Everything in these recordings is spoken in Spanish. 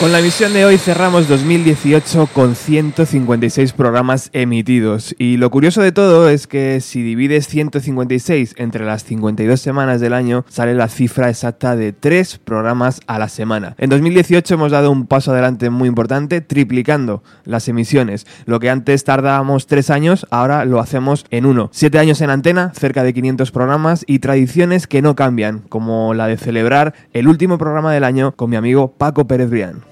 Con la emisión de hoy cerramos 2018 con 156 programas emitidos. Y lo curioso de todo es que si divides 156 entre las 52 semanas del año, sale la cifra exacta de 3 programas a la semana. En 2018 hemos dado un paso adelante muy importante, triplicando las emisiones. Lo que antes tardábamos 3 años, ahora lo hacemos en uno. 7 años en antena, cerca de 500 programas y tradiciones que no cambian, como la de celebrar el último programa del año con mi amigo Paco Pérez Brián.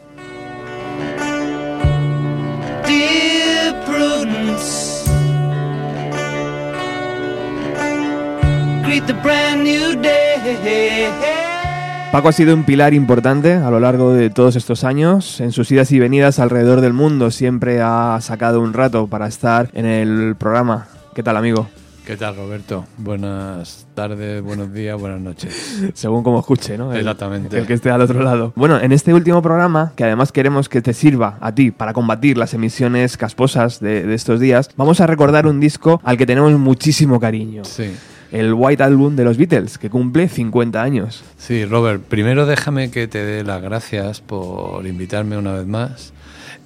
Paco ha sido un pilar importante a lo largo de todos estos años. En sus idas y venidas alrededor del mundo siempre ha sacado un rato para estar en el programa. ¿Qué tal, amigo? ¿Qué tal, Roberto? Buenas tardes, buenos días, buenas noches. Según como escuche, ¿no? Exactamente. El que esté al otro lado. Bueno, en este último programa, que además queremos que te sirva a ti para combatir las emisiones casposas de, de estos días, vamos a recordar un disco al que tenemos muchísimo cariño. Sí. El White Album de los Beatles, que cumple 50 años. Sí, Robert, primero déjame que te dé las gracias por invitarme una vez más.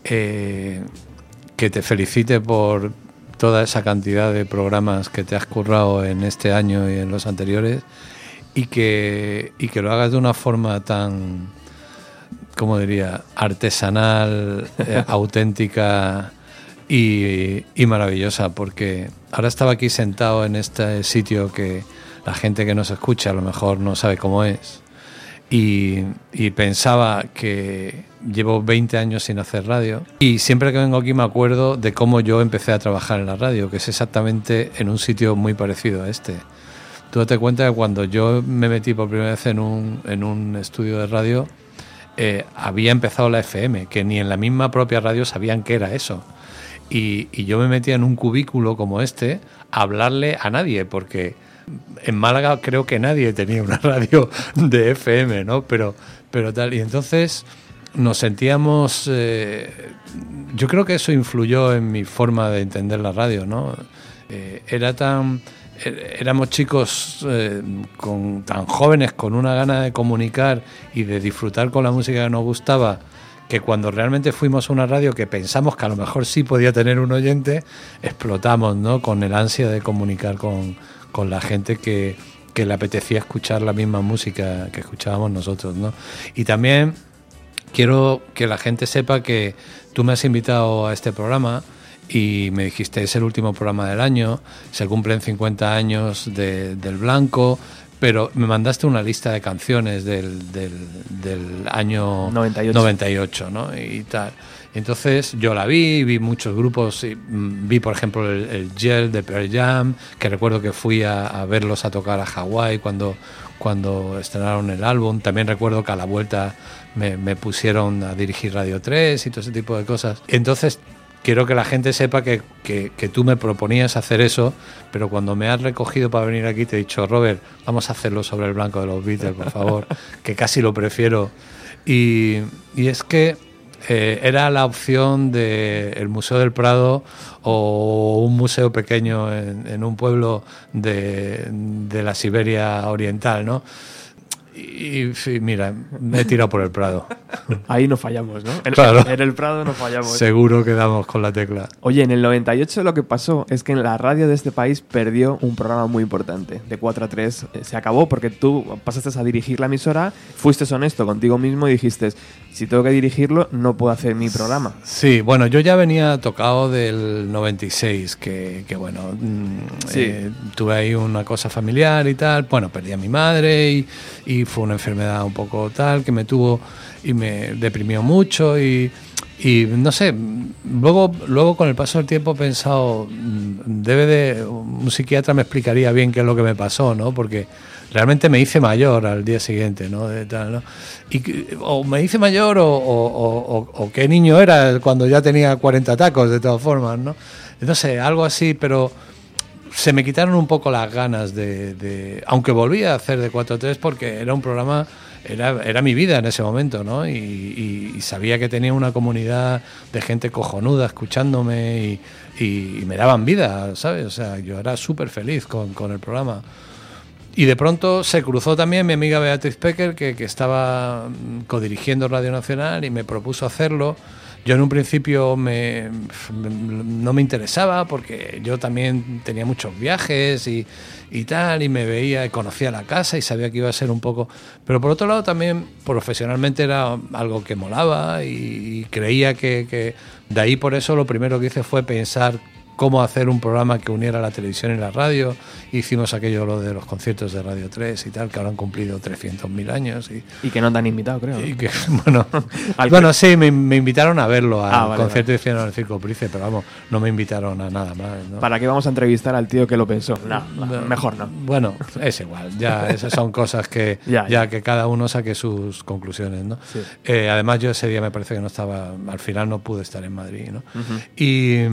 Eh, que te felicite por toda esa cantidad de programas que te has currado en este año y en los anteriores y que, y que lo hagas de una forma tan, ¿cómo diría?, artesanal, eh, auténtica y, y, maravillosa, porque ahora estaba aquí sentado en este sitio que la gente que nos escucha a lo mejor no sabe cómo es y, y pensaba que llevo 20 años sin hacer radio y siempre que vengo aquí me acuerdo de cómo yo empecé a trabajar en la radio, que es exactamente en un sitio muy parecido a este. Tú date cuenta que cuando yo me metí por primera vez en un, en un estudio de radio, eh, había empezado la FM, que ni en la misma propia radio sabían qué era eso. Y, y yo me metía en un cubículo como este a hablarle a nadie, porque en Málaga creo que nadie tenía una radio de FM, ¿no? Pero, pero tal. Y entonces nos sentíamos. Eh, yo creo que eso influyó en mi forma de entender la radio, ¿no? Eh, era tan. Éramos chicos eh, con, tan jóvenes, con una gana de comunicar y de disfrutar con la música que nos gustaba, que cuando realmente fuimos a una radio que pensamos que a lo mejor sí podía tener un oyente, explotamos, ¿no? Con el ansia de comunicar con, con la gente que, que le apetecía escuchar la misma música que escuchábamos nosotros, ¿no? Y también quiero que la gente sepa que tú me has invitado a este programa y me dijiste es el último programa del año, se cumplen 50 años de, del Blanco, pero me mandaste una lista de canciones del, del, del año 98. 98, ¿no? Y tal. Entonces yo la vi, vi muchos grupos, vi por ejemplo el, el Gel de Pearl Jam, que recuerdo que fui a, a verlos a tocar a Hawái cuando, cuando estrenaron el álbum. También recuerdo que a la vuelta me, me, pusieron a dirigir Radio 3 y todo ese tipo de cosas. Entonces quiero que la gente sepa que, que, que, tú me proponías hacer eso, pero cuando me has recogido para venir aquí te he dicho, Robert, vamos a hacerlo sobre el blanco de los Beatles, por favor, que casi lo prefiero. Y, y es que eh, era la opción del el Museo del Prado o un museo pequeño en, en un pueblo de, de, la Siberia Oriental, ¿no? Y, y, mira, me he tirado por el Prado. Ahí no fallamos, ¿no? En, claro. en el Prado no fallamos. Seguro que damos con la tecla. Oye, en el 98 lo que pasó es que en la radio de este país perdió un programa muy importante. De 4 a 3 eh, se acabó porque tú pasaste a dirigir la emisora, fuiste honesto contigo mismo y dijiste, si tengo que dirigirlo, no puedo hacer mi programa. Sí, bueno, yo ya venía tocado del 96, que, que bueno, sí. eh, tuve ahí una cosa familiar y tal. Bueno, perdí a mi madre y, y fue una enfermedad un poco tal que me tuvo y me deprimió mucho y, y no sé, luego, luego con el paso del tiempo he pensado, debe de, un psiquiatra me explicaría bien qué es lo que me pasó, ¿no? Porque realmente me hice mayor al día siguiente, ¿no? De tal, ¿no? Y, o me hice mayor o, o, o, o, qué niño era cuando ya tenía 40 tacos, de todas formas, ¿no? Sé, algo así, pero se me quitaron un poco las ganas de, aunque volví a hacer de 4-3 porque era un programa era, era mi vida en ese momento, ¿no? Y, sabía que tenía una comunidad de gente cojonuda escuchándome y, y me daban vida, ¿sabes? O sea, yo era súper feliz con, con, el programa. y de pronto se cruzó también mi amiga Beatriz Pecker, que, que estaba codirigiendo Radio Nacional y me propuso hacerlo. Yo en un principio me, no me interesaba porque yo también tenía muchos viajes y, y tal, y me veía y conocía la casa y sabía que iba a ser un poco... Pero por otro lado también profesionalmente era algo que molaba y, y creía que, que de ahí por eso lo primero que hice fue pensar cómo hacer un programa que uniera la televisión y la radio. Hicimos aquello lo de los conciertos de Radio 3 y tal, que ahora han cumplido 300.000 años. Y, Y que no te han invitado, creo. ¿no? y que, bueno, sí, me, me invitaron a verlo al Ah, vale, concierto que hicieron en el Circo Price, pero vamos, no me invitaron a nada más. ¿no? ¿Para qué vamos a entrevistar al tío que lo pensó? No, mejor no. Bueno, es igual, ya esas son cosas que Ya, ya, ya. que cada uno saque sus conclusiones, ¿no? Sí. Eh, además yo ese día me parece que no estaba, al final no pude estar en Madrid, ¿no? y,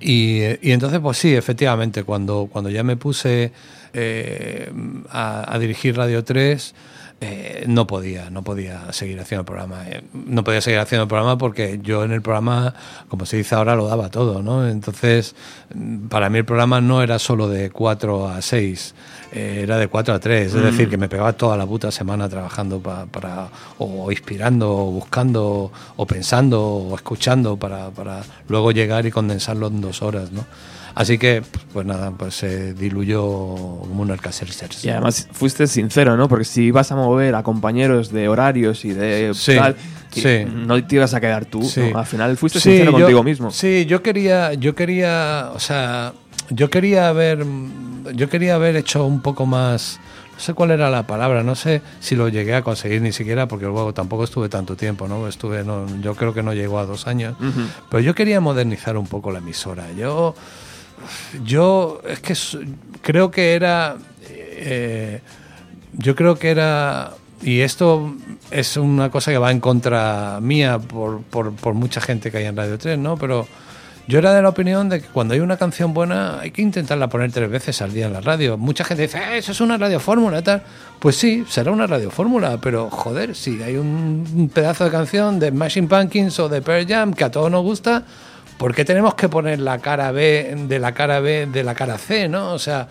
y, entonces pues sí, efectivamente, cuando, cuando ya me puse eh, a, a dirigir Radio 3 eh, no podía, no podía seguir haciendo el programa. Eh, no podía seguir haciendo el programa porque yo en el programa, como se dice ahora, lo daba todo, ¿no? Entonces, mm, para mí el programa no era solo de 4 a 6, eh, era de 4 a 3. Es decir, que me pegaba toda la puta semana trabajando pa- para, o inspirando, o buscando, o pensando, o escuchando para, para luego llegar y condensarlo en dos horas, ¿no? Así que, pues nada, pues se diluyó como un Alcacercer. Y además fuiste sincero, ¿no? Porque si ibas a mover a compañeros de horarios y de Sí, tal, sí. no te ibas a quedar tú. Sí. ¿no? Al final fuiste sincero yo- contigo mismo. Sí, yo quería, yo quería, o sea, yo quería haber, yo quería haber hecho un poco más, no sé cuál era la palabra, no sé si lo llegué a conseguir ni siquiera, porque luego tampoco estuve tanto tiempo, ¿no? Estuve, no, yo creo que no llegó a dos años, Ujú. pero yo quería modernizar un poco la emisora. Yo, yo es que creo que era, eh, yo creo que era, y esto es una cosa que va en contra mía por, por, por mucha gente que hay en Radio 3, ¿no? Pero yo era de la opinión de que cuando hay una canción buena hay que intentarla poner tres veces al día en la radio. Mucha gente dice, "Eh, eso es una radiofórmula tal. Pues sí, será una radiofórmula, pero joder, si hay un, un pedazo de canción de Machine Pumpkins o de Pearl Jam que a todos nos gusta, ¿por qué tenemos que poner la cara B de la cara B de la cara C, no? O sea,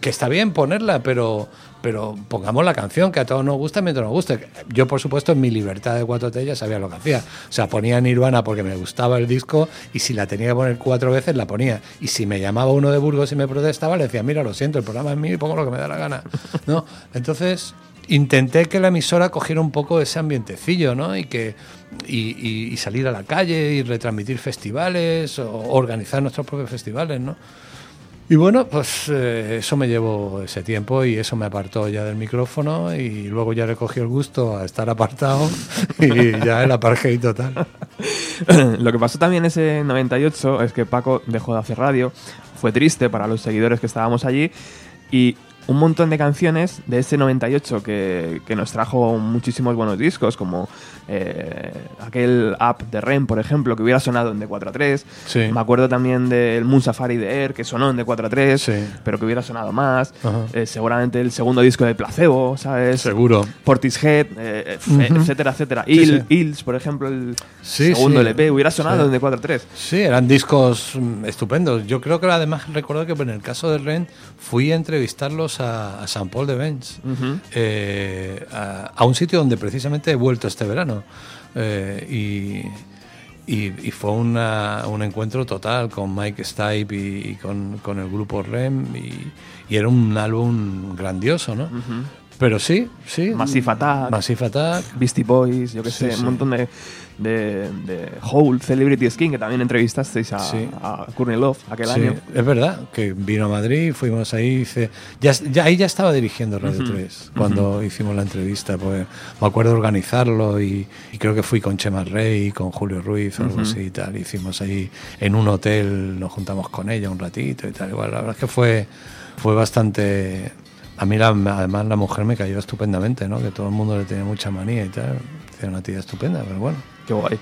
que está bien ponerla, pero, pero pongamos la canción que a todos nos gusta mientras nos guste. Yo, por supuesto, en mi libertad de 4T ya sabía lo que hacía. O sea, ponía Nirvana porque me gustaba el disco y si la tenía que poner cuatro veces, la ponía. Y si me llamaba uno de Burgos y me protestaba, le decía, mira, lo siento, el programa es mío y pongo lo que me da la gana. ¿No? Entonces, intenté que la emisora cogiera un poco ese ambientecillo, ¿no? Y que y, salir a la calle y retransmitir festivales o organizar nuestros propios festivales, ¿no? Y bueno, pues eh, eso me llevó ese tiempo y eso me apartó ya del micrófono y luego ya le cogí el gusto a estar apartado y ya el apartheid total. Lo que pasó también ese 98 es que Paco dejó de hacer radio. Fue triste para los seguidores que estábamos allí. Y un montón de canciones de ese 98 que, que nos trajo muchísimos buenos discos, como eh, aquel app de REM, por ejemplo, que hubiera sonado en D4 a 3. Sí. Me acuerdo también del Moon Safari de Air, que sonó en D4 a 3, Sí. pero que hubiera sonado más. Eh, seguramente el segundo disco de Placebo, ¿sabes? Seguro. Portishead, eh, Ujú. etcétera, etcétera. Sí, Il- por ejemplo, el segundo. LP, hubiera sonado en D4 a 3. Sí, eran discos mm, estupendos. Yo creo que además recuerdo que en el caso de Ren fui a entrevistarlos a, a San Paul de Ujú. eh, a, a un sitio donde precisamente he vuelto este verano. Eh, y, y- y fue una- un encuentro total con Mike Stipe y, y con, con el grupo REM y, era un álbum grandioso, ¿no? Pero sí, sí. Massive Attack. Massive Attack. Beastie Boys, yo qué Sí, sé, sí. un montón de, de, de Hole, Celebrity Skin, que también entrevistasteis a, Sí. a Courtney Love aquel Sí, año. es verdad, que vino a Madrid, fuimos ahí, hice, ya, ya ahí ya estaba dirigiendo Radio 3 cuando hicimos la entrevista, pues me acuerdo organizarlo y, y creo que fui con Chema Rey, con Julio Ruiz o algo así y tal, hicimos ahí en un hotel, nos juntamos con ella un ratito y tal, igual, la verdad es que fue, fue bastante... A mí la- además la mujer me cayó estupendamente, ¿no? Que todo el mundo le tenía mucha manía y tal. Era una tía estupenda, pero bueno. Qué guay.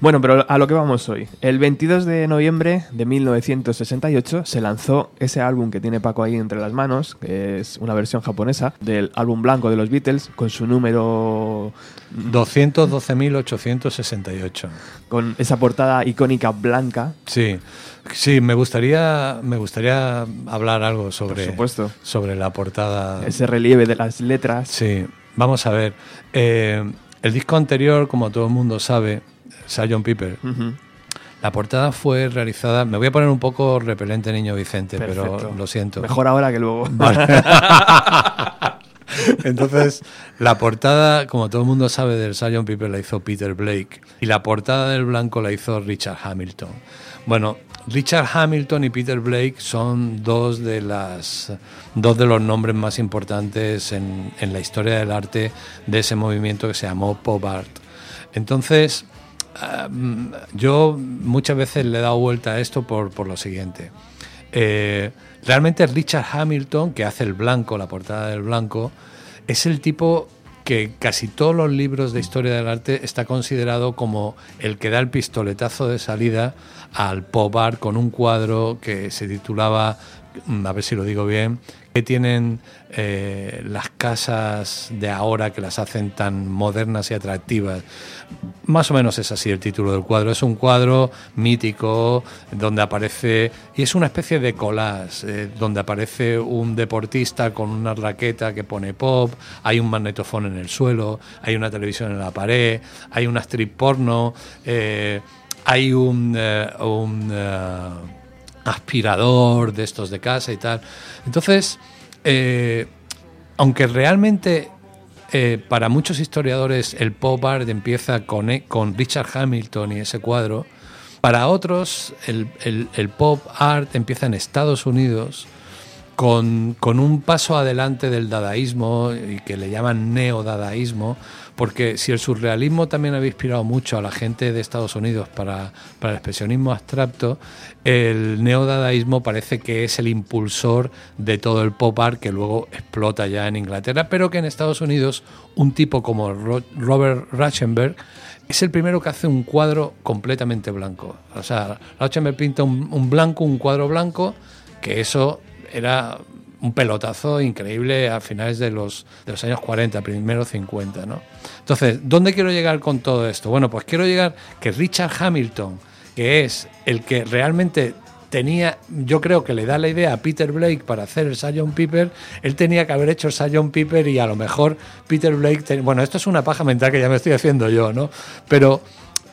Bueno, pero a lo que vamos hoy. El 22 de noviembre de 1968 se lanzó ese álbum que tiene Paco ahí entre las manos, que es una versión japonesa del álbum blanco de los Beatles, con su número 212.868. con esa portada icónica blanca. Sí, sí, me gustaría, me gustaría hablar algo sobre, Por supuesto. sobre la portada. Ese relieve de las letras. Sí, vamos a ver. Eh, el disco anterior, como todo el mundo sabe, Sgt. Piper, Ujú. la portada fue realizada. Me voy a poner un poco repelente, niño Vicente, Perfecto. pero lo siento. Mejor ahora que luego. Entonces, la portada, como todo el mundo sabe, del Sgt. Piper la hizo Peter Blake y la portada del blanco la hizo Richard Hamilton. Bueno, Richard Hamilton y Peter Blake son dos de las dos de los nombres más importantes en, en la historia del arte de ese movimiento que se llamó pop art. Entonces, ah, yo muchas veces le he dado vuelta a esto por, por lo siguiente. Eh, realmente Richard Hamilton, que hace el blanco, la portada del blanco, es el tipo que casi todos los libros de historia del arte está considerado como el que da el pistoletazo de salida al pop art con un cuadro que se titulaba, mm, a ver si lo digo bien, que tienen eh, las casas de ahora que las hacen tan modernas y atractivas. Más o menos es así el título del cuadro. Es un cuadro mítico donde aparece, y es una especie de collage, eh, donde aparece un deportista con una raqueta que pone pop, hay un magnetofón en el suelo, hay una televisión en la pared, hay una strip porno, eh, hay un... un, aspirador de estos de casa y tal. Entonces, eh, aunque realmente eh, para muchos historiadores el pop art empieza con, e- con Richard Hamilton y ese cuadro, para otros el, el- pop art empieza en Estados Unidos con, con un paso adelante del dadaísmo y que le llaman neodadaísmo, porque si el surrealismo también había inspirado mucho a la gente de Estados Unidos para, para el expresionismo abstracto, el neodadaísmo parece que es el impulsor de todo el pop art que luego explota ya en Inglaterra, pero que en Estados Unidos un tipo como Ro- Robert Rauschenberg es el primero que hace un cuadro completamente blanco. O sea, Rauschenberg pinta un, un blanco, un cuadro blanco, que eso era un pelotazo increíble a finales de los, de los años 40, primero 50, ¿no? Entonces, ¿dónde quiero llegar con todo esto? Bueno, pues quiero llegar que Richard Hamilton, que es el que realmente tenía, yo creo que le da la idea a Peter Blake para hacer el Sgt. Piper, él tenía que haber hecho el Sgt. Piper y a lo mejor Peter Blake, bueno, esto es una paja mental que ya me estoy haciendo yo, ¿no? Pero,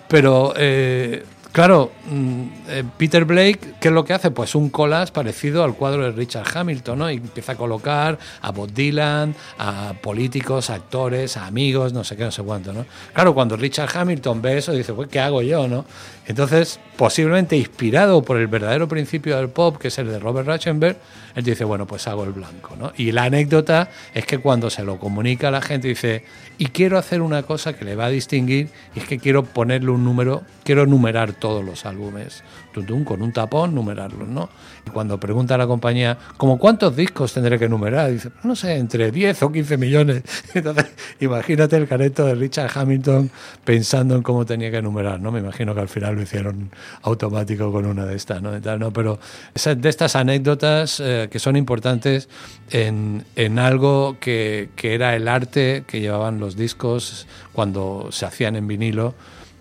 pero eh, claro, mm, eh, Peter Blake, ¿qué es lo que hace? Pues un collage parecido al cuadro de Richard Hamilton, ¿no? Y empieza a colocar a Bob Dylan, a políticos, a actores, a amigos, no sé qué, no sé cuánto, ¿no? Claro, cuando Richard Hamilton ve eso, dice, pues, ¿qué hago yo, no? Entonces, posiblemente inspirado por el verdadero principio del pop, que es el de Robert Rauschenberg, él dice, bueno, pues hago el blanco, ¿no? Y la anécdota es que cuando se lo comunica a la gente, dice, y quiero hacer una cosa que le va a distinguir, y es que quiero ponerle un número, quiero numerar todos los álbumes, tum, tum, con un tapón, numerarlos, ¿no? Y cuando pregunta a la compañía, ¿como cuántos discos tendré que numerar? Dice, no sé, entre 10 o 15 millones. Entonces, imagínate el careto de Richard Hamilton pensando en cómo tenía que numerar, ¿no? Me imagino que al final lo hicieron automático con una de estas, ¿no? Tal, ¿no? Pero esas, de estas anécdotas eh, que son importantes en, en algo que, que era el arte que llevaban los discos cuando se hacían en vinilo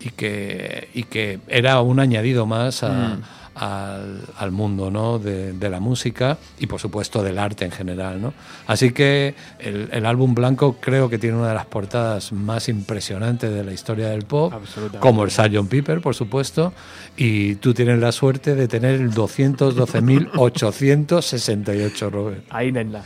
y que, y que era un añadido más a, al, al mundo ¿no? de, de la música y por supuesto del arte en general. ¿no? Así que el, el álbum blanco creo que tiene una de las portadas más impresionantes de la historia del pop, como el Sgt. Piper, por supuesto, y tú tienes la suerte de tener el 212.868, Robert. Ahí, nena.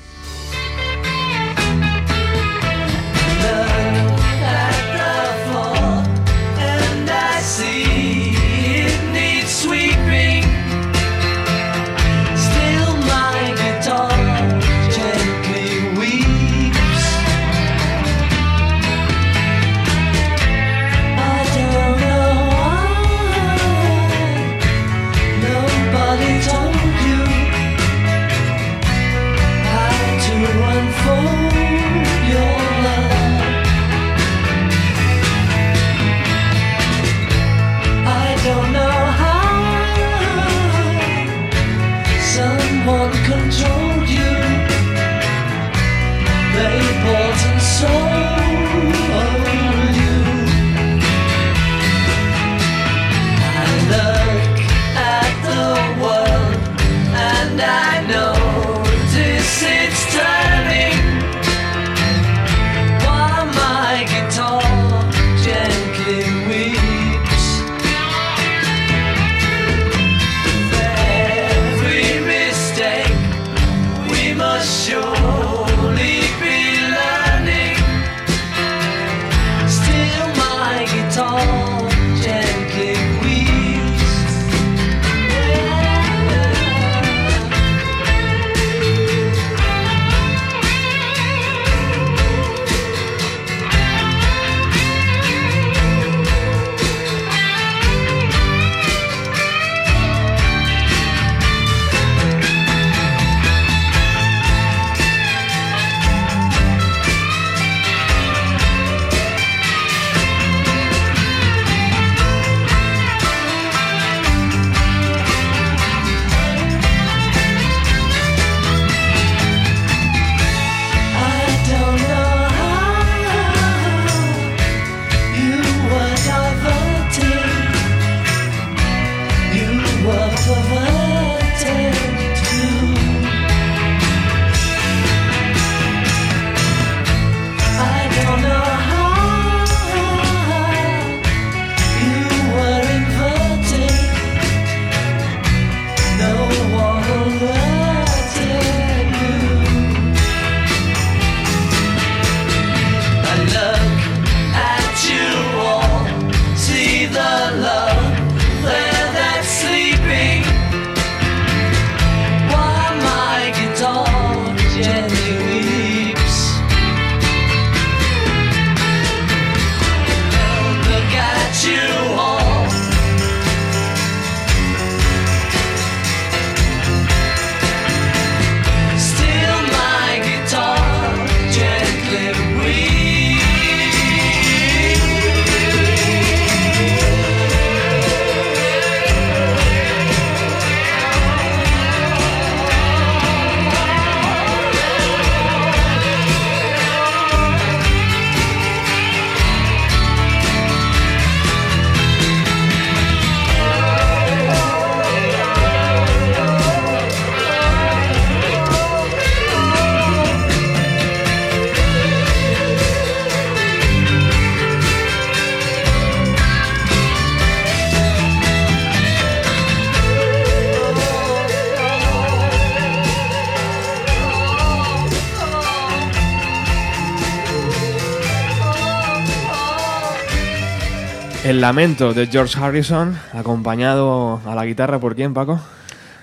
El lamento de George Harrison, acompañado a la guitarra por quién, Paco?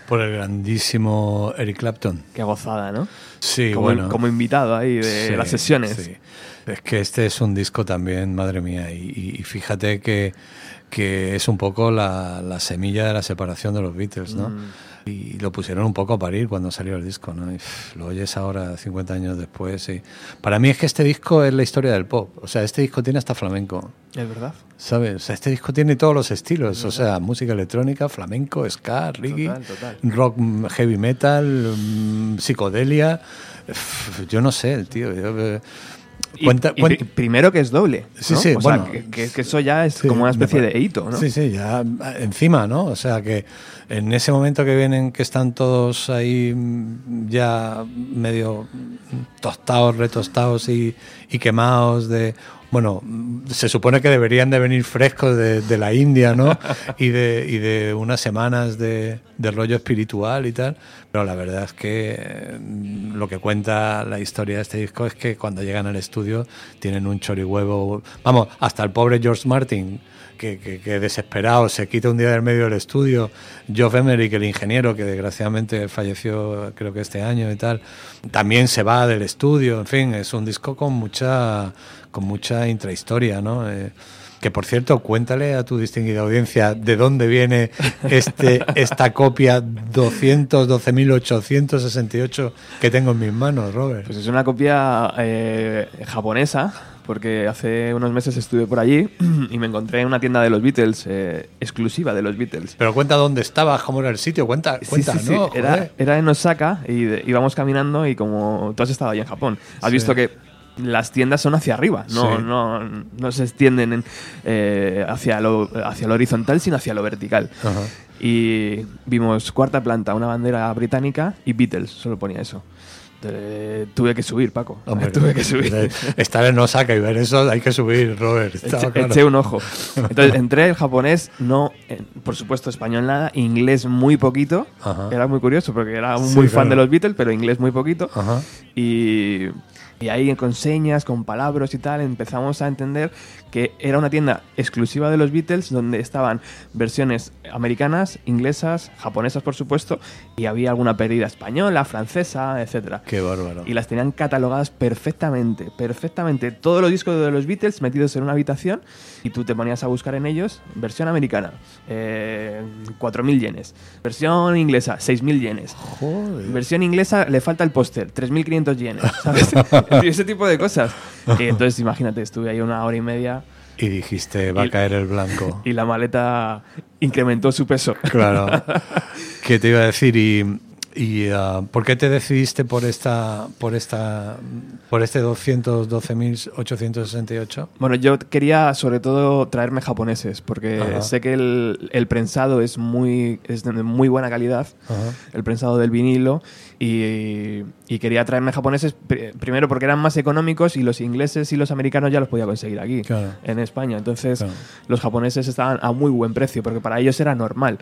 Por el grandísimo Eric Clapton. Qué gozada, ¿no? Sí, como, bueno. como invitado ahí de Sí, las sesiones. sí. Es que este es un disco también, madre mía, y, fíjate que, que es un poco la, la semilla de la separación de los Beatles, ¿no? Mm. Y lo pusieron un poco a parir cuando salió el disco, ¿no? Y, pff, lo oyes ahora, 50 años después, y para mí es que este disco es la historia del pop. O sea, este disco tiene hasta flamenco. Es verdad. ¿Sabes? O sea, este disco tiene todos los estilos, o sea, música electrónica, flamenco, ska, reggae, Total, total. rock, mm, heavy metal, mm, psicodelia. Yo no sé, tío. yo, Y- cuenta- y primero que es doble. Sí, ¿no? sí, o bueno. que, que- que eso ya es Sí, como una especie de hito, ¿no? Sí, sí, ya encima, ¿no? O sea que en ese momento que vienen, que están todos ahí mm, ya medio tostados, retostados y, y quemados de... Bueno, mm, se supone que deberían de venir frescos de, de la India, ¿no? Y de, y de unas semanas de, de rollo espiritual y tal. Pero la verdad es que eh, lo que cuenta la historia de este disco es que cuando llegan al estudio tienen un chorihuevo. Vamos, hasta el pobre George Martin, que, que- que desesperado se quita un día del medio del estudio. Geoff Emerick, el ingeniero, que desgraciadamente falleció creo que este año y tal, también se va del estudio. En fin, es un disco con mucha, con mucha intrahistoria, ¿no? Eh, que por cierto, cuéntale a tu distinguida audiencia de dónde viene este, esta copia 212.868 que tengo en mis manos, Robert. Pues es una copia eh, japonesa, porque hace unos meses estuve por allí y me encontré en una tienda de los Beatles, eh, exclusiva de los Beatles. Pero cuenta dónde estabas, cómo era el sitio, cuenta, cuenta, sí, sí, ¿no? Era, en Osaka y de- íbamos caminando y como tú has estado ahí en Japón, has visto que las tiendas son hacia arriba, no, Sí. no, no se extienden en, eh, hacia, lo, hacia lo horizontal, sino hacia lo vertical. Ajá. Y vimos cuarta planta, una bandera británica y Beatles, solo ponía eso. Tuve que subir, Paco. Hombre, tuve que subir. de- Estar en Osaka y ver eso, hay que subir, Robert. Eché, claro. eché un ojo. Entonces entré el japonés, no, eh, por supuesto español nada, inglés muy poquito. Ajá. Era muy curioso porque era Sí, muy fan claro. de los Beatles, pero inglés muy poquito. Ajá. Y, y ahí con señas, con palabras y tal, empezamos a entender que era una tienda exclusiva de los Beatles donde estaban versiones americanas, inglesas, japonesas por supuesto, y había alguna pérdida española, francesa, etcétera. Qué bárbaro. Y las tenían catalogadas perfectamente, perfectamente. Todos los discos de los Beatles metidos en una habitación y tú te ponías a buscar en ellos versión americana, eh, 4.000 yenes. Versión inglesa, 6.000 yenes. Joder. Versión inglesa le falta el póster, 3.500 yenes, ¿sabes? Ese tipo de cosas. Y entonces imagínate, estuve ahí una hora y media Y dijiste, va Y- a caer el blanco. y la maleta incrementó su peso. Claro. ¿Qué te iba a decir? Y, y ah, ¿por qué te decidiste por esta, por esta, por este 212.868? Bueno, yo quería sobre todo traerme japoneses, porque Ajá. sé que el, el prensado es muy, es de muy buena calidad, Ajá. el prensado del vinilo, y, y quería traerme japoneses pri- primero porque eran más económicos y los ingleses y los americanos ya los podía conseguir aquí, Claro. en España. Entonces, Claro. los japoneses estaban a muy buen precio, porque para ellos era normal.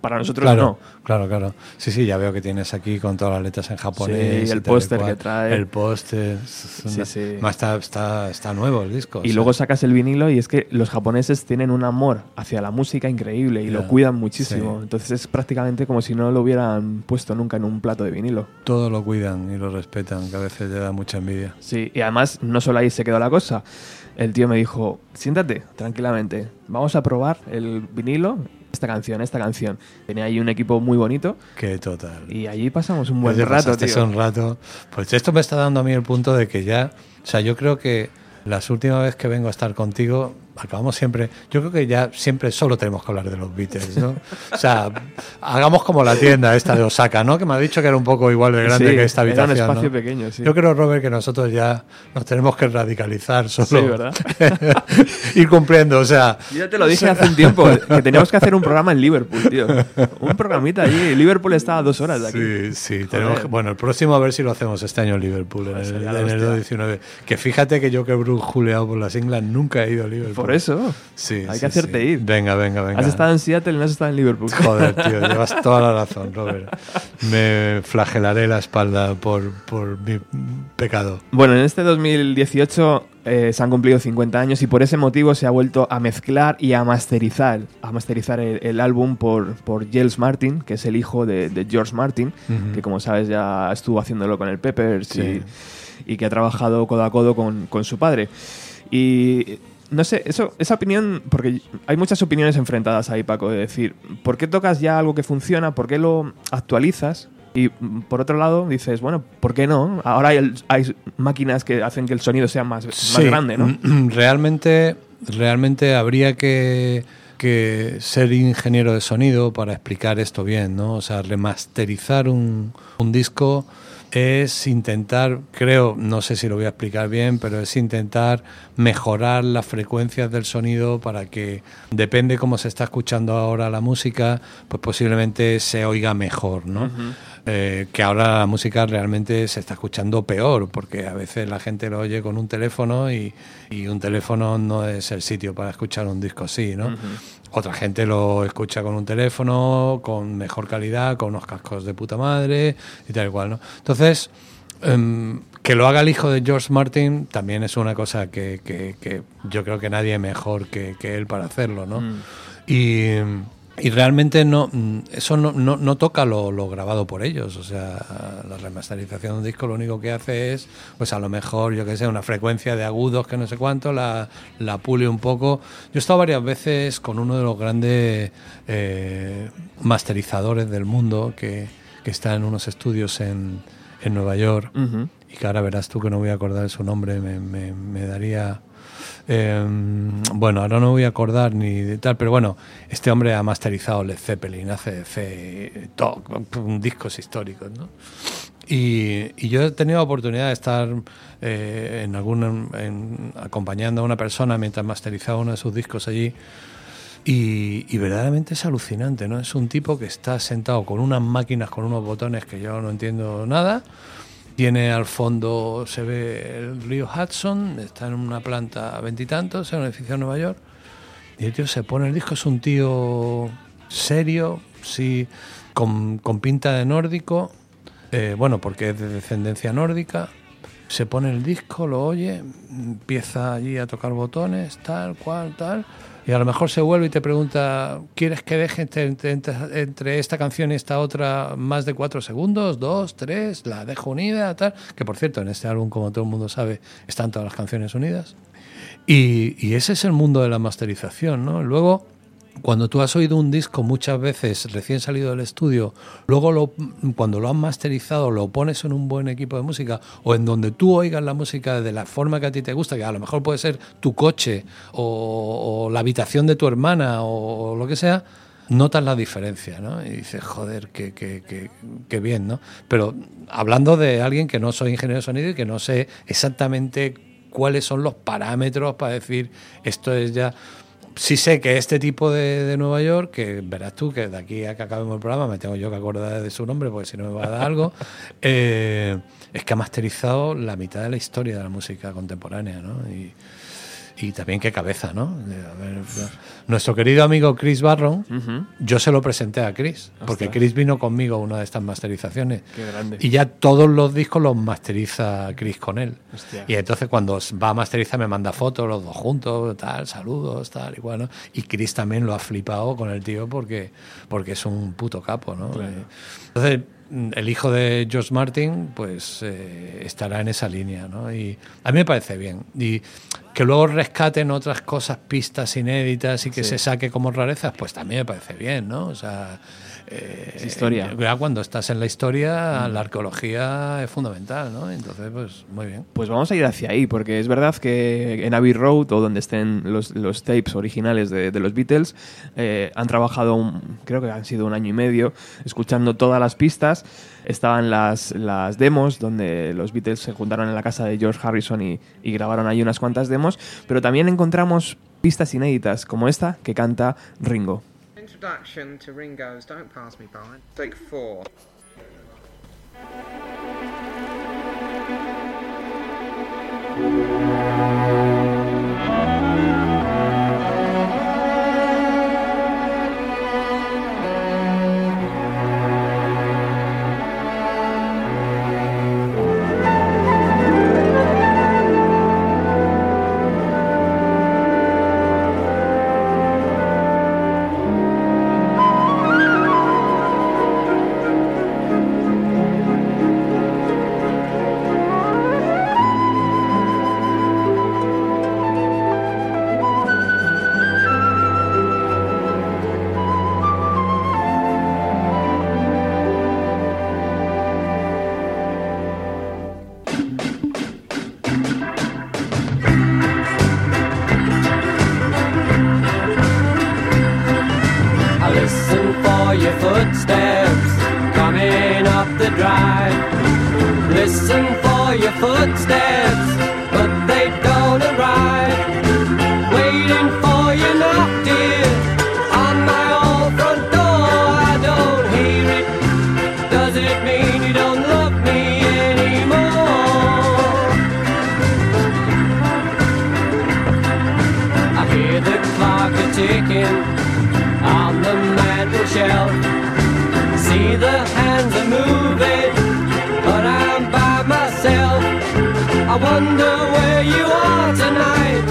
Para nosotros claro, no. Claro, claro. Sí, sí, ya veo que tienes aquí con todas las letras en japonés. Sí, el póster que trae. El póster. Sí, sí. Está, está, está nuevo el disco. o Y sea. luego sacas el vinilo y es que los japoneses tienen un amor hacia la música increíble y lo cuidan muchísimo. Entonces es prácticamente como si no lo hubieran puesto nunca en un plato de vinilo. Todo lo cuidan y lo respetan, que a veces le da mucha envidia. Sí, y además no solo ahí se quedó la cosa. El tío me dijo, siéntate tranquilamente, vamos a probar el vinilo, esta canción, esta canción. Tenía ahí un equipo muy bonito Que total. y allí pasamos un buen rato, tío. un rato. Pues esto me está dando a mí el punto de que ya, o sea, yo creo que las últimas veces que vengo a estar contigo, acabamos siempre, yo creo que ya siempre solo tenemos que hablar de los Beatles, ¿no? O sea, hagamos como la tienda esta de Osaka, ¿no? Que me ha dicho que era un poco igual de grande Sí, que esta era un habitación. espacio ¿no? pequeño, sí. Yo creo, Robert, que nosotros ya nos tenemos que radicalizar solo. Sí, ¿verdad? Ir cumpliendo, o sea, Yo ya te lo dije hace un tiempo, que teníamos que hacer un programa en Liverpool, tío. Un programita allí. Liverpool está a dos horas de aquí. Sí, sí, tenemos que- bueno, el próximo a ver si lo hacemos este año en Liverpool, en el, sería la en el hostia. 19. Que fíjate que yo que he brujuleado por las Inglaterras nunca he ido a Liverpool. Por eso. Sí, Hay sí, que hacerte sí. ir. Venga, venga, venga. Has estado en Seattle y no has estado en Liverpool. Joder, tío, llevas toda la razón, Robert. Me flagelaré la espalda por, por mi pecado. Bueno, en este 2018 eh, se han cumplido 50 años y por ese motivo se ha vuelto a mezclar y a masterizar, a masterizar el, el álbum por, por Giles Martin, que es el hijo de, de George Martin, que como sabes ya estuvo haciéndolo con el Peppers Sí. y, y que ha trabajado codo a codo con, con su padre. Y no sé, eso, esa opinión, porque hay muchas opiniones enfrentadas ahí, Paco, de decir, ¿por qué tocas ya algo que funciona? ¿Por qué lo actualizas? Y mm, por otro lado dices, bueno, ¿por qué no? Ahora hay, el- hay máquinas que hacen que el sonido sea más, más grande, ¿no? Realmente, realmente habría que, que ser ingeniero de sonido para explicar esto bien, ¿no? O sea, remasterizar un, un disco es intentar, creo, no sé si lo voy a explicar bien, pero es intentar mejorar las frecuencias del sonido para que, depende cómo se está escuchando ahora la música, pues posiblemente se oiga mejor, ¿no? Eh, que ahora la música realmente se está escuchando peor, porque a veces la gente lo oye con un teléfono y, y un teléfono no es el sitio para escuchar un disco así, ¿no? Otra gente lo escucha con un teléfono, con mejor calidad, con unos cascos de puta madre y tal y cual, ¿no? Entonces, em, que lo haga el hijo de George Martin también es una cosa que, que- que yo creo que nadie mejor que, que él para hacerlo, ¿no? Mm. Y, y realmente no mm, eso no, no, no toca lo, lo grabado por ellos. O sea, la remasterización de un disco lo único que hace es, pues a lo mejor, yo que sé, una frecuencia de agudos que no sé cuánto, la, la pule un poco. Yo he estado varias veces con uno de los grandes eh, masterizadores del mundo que, que está en unos estudios en, en Nueva York Ujú. y que ahora verás tú que no voy a acordar su nombre, me, me- me daría... eh, bueno, ahora no voy a acordar ni de tal, pero bueno, este hombre ha masterizado Led Zeppelin, hace, discos históricos, ¿no? Y, y yo he tenido la oportunidad de estar eh, en algún, en- acompañando a una persona mientras masterizaba uno de sus discos allí. Y, y verdaderamente es alucinante, ¿no? Es un tipo que está sentado con unas máquinas, con unos botones que yo no entiendo nada. Tiene al fondo, se ve el río Hudson, está en una planta veintitantos, en un edificio en Nueva York. Y el tío se pone el disco, es un tío serio, sí, con, con pinta de nórdico, eh, bueno, porque es de descendencia nórdica. Se pone el disco, lo oye, empieza allí a tocar botones, tal, cual, tal. Y a lo mejor se vuelve y te pregunta, ¿quieres que deje entre, entre- entre- esta canción y esta otra más de cuatro segundos? ¿Dos? ¿Tres? ¿La dejo unida? Tal. Que por cierto, en este álbum, como todo el mundo sabe, están todas las canciones unidas. Y, y ese es el mundo de la masterización, ¿no? Luego, cuando tú has oído un disco muchas veces recién salido del estudio, luego lo, cuando lo has masterizado lo pones en un buen equipo de música o en donde tú oigas la música de la forma que a ti te gusta, que a lo mejor puede ser tu coche o, la habitación de tu hermana o, lo que sea, notas la diferencia, ¿no? Y dices, joder, qué, qué, qué, qué bien, ¿no? Pero hablando de alguien que no soy ingeniero de sonido y que no sé exactamente cuáles son los parámetros para decir esto es ya sí sé que este tipo de, de Nueva York, que verás tú que de aquí a que acabemos el programa me tengo yo que acordar de su nombre, porque si no me va a dar algo, eh, es que ha masterizado la mitad de la historia de la música contemporánea, ¿no? Y, y también qué cabeza, ¿no? De- a ver, nuestro querido amigo Chris Barron, yo se lo presenté a Chris, porque. Chris vino conmigo a una de estas masterizaciones. Qué grande. Y ya todos los discos los masteriza Chris con él. Hostia. Y entonces cuando va a masterizar me manda fotos, los dos juntos, tal, saludos, tal, y bueno. Y Chris también lo ha flipado con el tío porque, porque es un puto capo, ¿no? Claro. Entonces, el hijo de George Martin, pues eh, estará en esa línea, ¿no? Y a mí me parece bien. Y que luego rescaten otras cosas, pistas inéditas y que Sí. se saque como rarezas, pues también me parece bien, ¿no? O sea, eh, Es historia. ya cuando estás en la historia, la arqueología es fundamental, ¿no? Entonces, pues muy bien. Pues vamos a ir hacia ahí, porque es verdad que en Abbey Road, o donde estén los, los tapes originales de, de los Beatles, eh, han trabajado, un- creo que han sido un año y medio, escuchando todas las pistas. Estaban las, las demos, donde los Beatles se juntaron en la casa de George Harrison y, y grabaron ahí unas cuantas demos, pero también encontramos pistas inéditas, como esta que canta Ringo. Introduction to Ringo's Don't Pass Me By. Take four. On the mantel shelf. See the hands are moving, but I'm by myself. I wonder where you are tonight,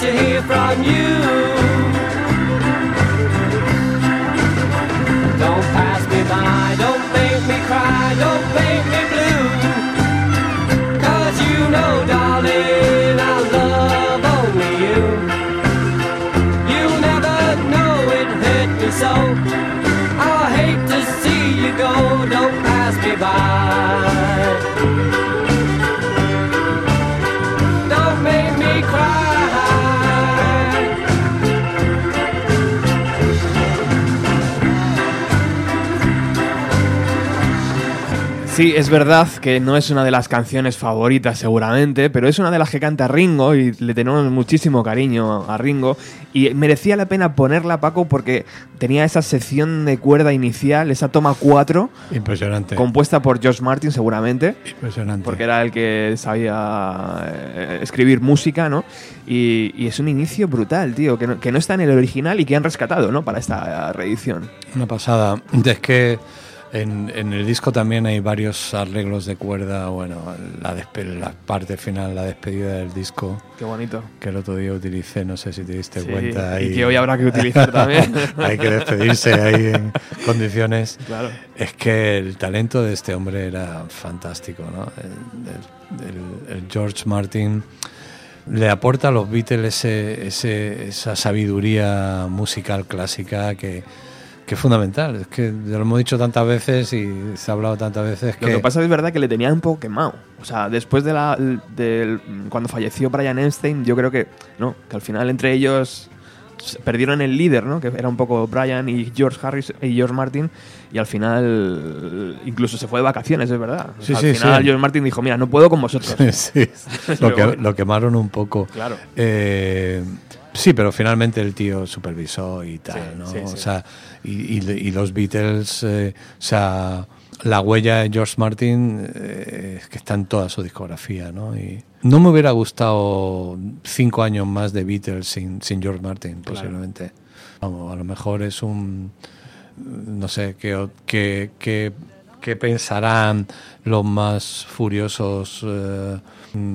to hear from you. Don't pass me by, don't make me cry, don't make me blue. Cause you know, darling, I love only you. You'll never know it hurt me so. I hate to see you go, don't pass me by. Sí, es verdad que no es una de las canciones favoritas seguramente, pero es una de las que canta Ringo y le tenemos muchísimo cariño a Ringo y merecía la pena ponerla Paco porque tenía esa sección de cuerda inicial, esa toma 4 Impresionante. compuesta por George Martin seguramente, Impresionante. porque era el que sabía eh, escribir música, ¿no? Y, y es un inicio brutal, tío, que no, que no está en el original y que han rescatado, ¿no? Para esta reedición. Una pasada. Es que en, en el disco también hay varios arreglos de cuerda. Bueno, la, la parte final, la despedida del disco, Qué bonito. que el otro día utilicé, no sé si te diste Sí, cuenta. y que hoy habrá que utilizar también. hay que despedirse ahí en condiciones. Claro. Es que el talento de este hombre era fantástico, ¿no? El, el- el George Martin le aporta a los Beatles ese, ese- esa sabiduría musical clásica que, que es fundamental. Es que ya lo hemos dicho tantas veces y se ha hablado tantas veces Lo que, que pasa es verdad que le tenían un poco quemado. O sea, después de la del- cuando falleció Brian Epstein, yo creo que no, que al final entre ellos perdieron el líder, ¿no? Que era un poco Brian y George Harris y George Martin y al final incluso se fue de vacaciones, es verdad. O Sí, sea, sí, al final sí. George Martin dijo, "Mira, no puedo con vosotros." que, lo quemaron un poco. Claro. Eh, sí, pero finalmente el tío supervisó y tal, Sí, ¿no? sí, sí. O sea, y, y- y los Beatles, eh, o sea, la huella de George Martin eh, es que está en toda su discografía, ¿no? Y no me hubiera gustado cinco años más de Beatles sin, sin George Martin, posiblemente. Vamos, a lo mejor es un no sé qué, qué, qué, qué pensarán los más furiosos eh,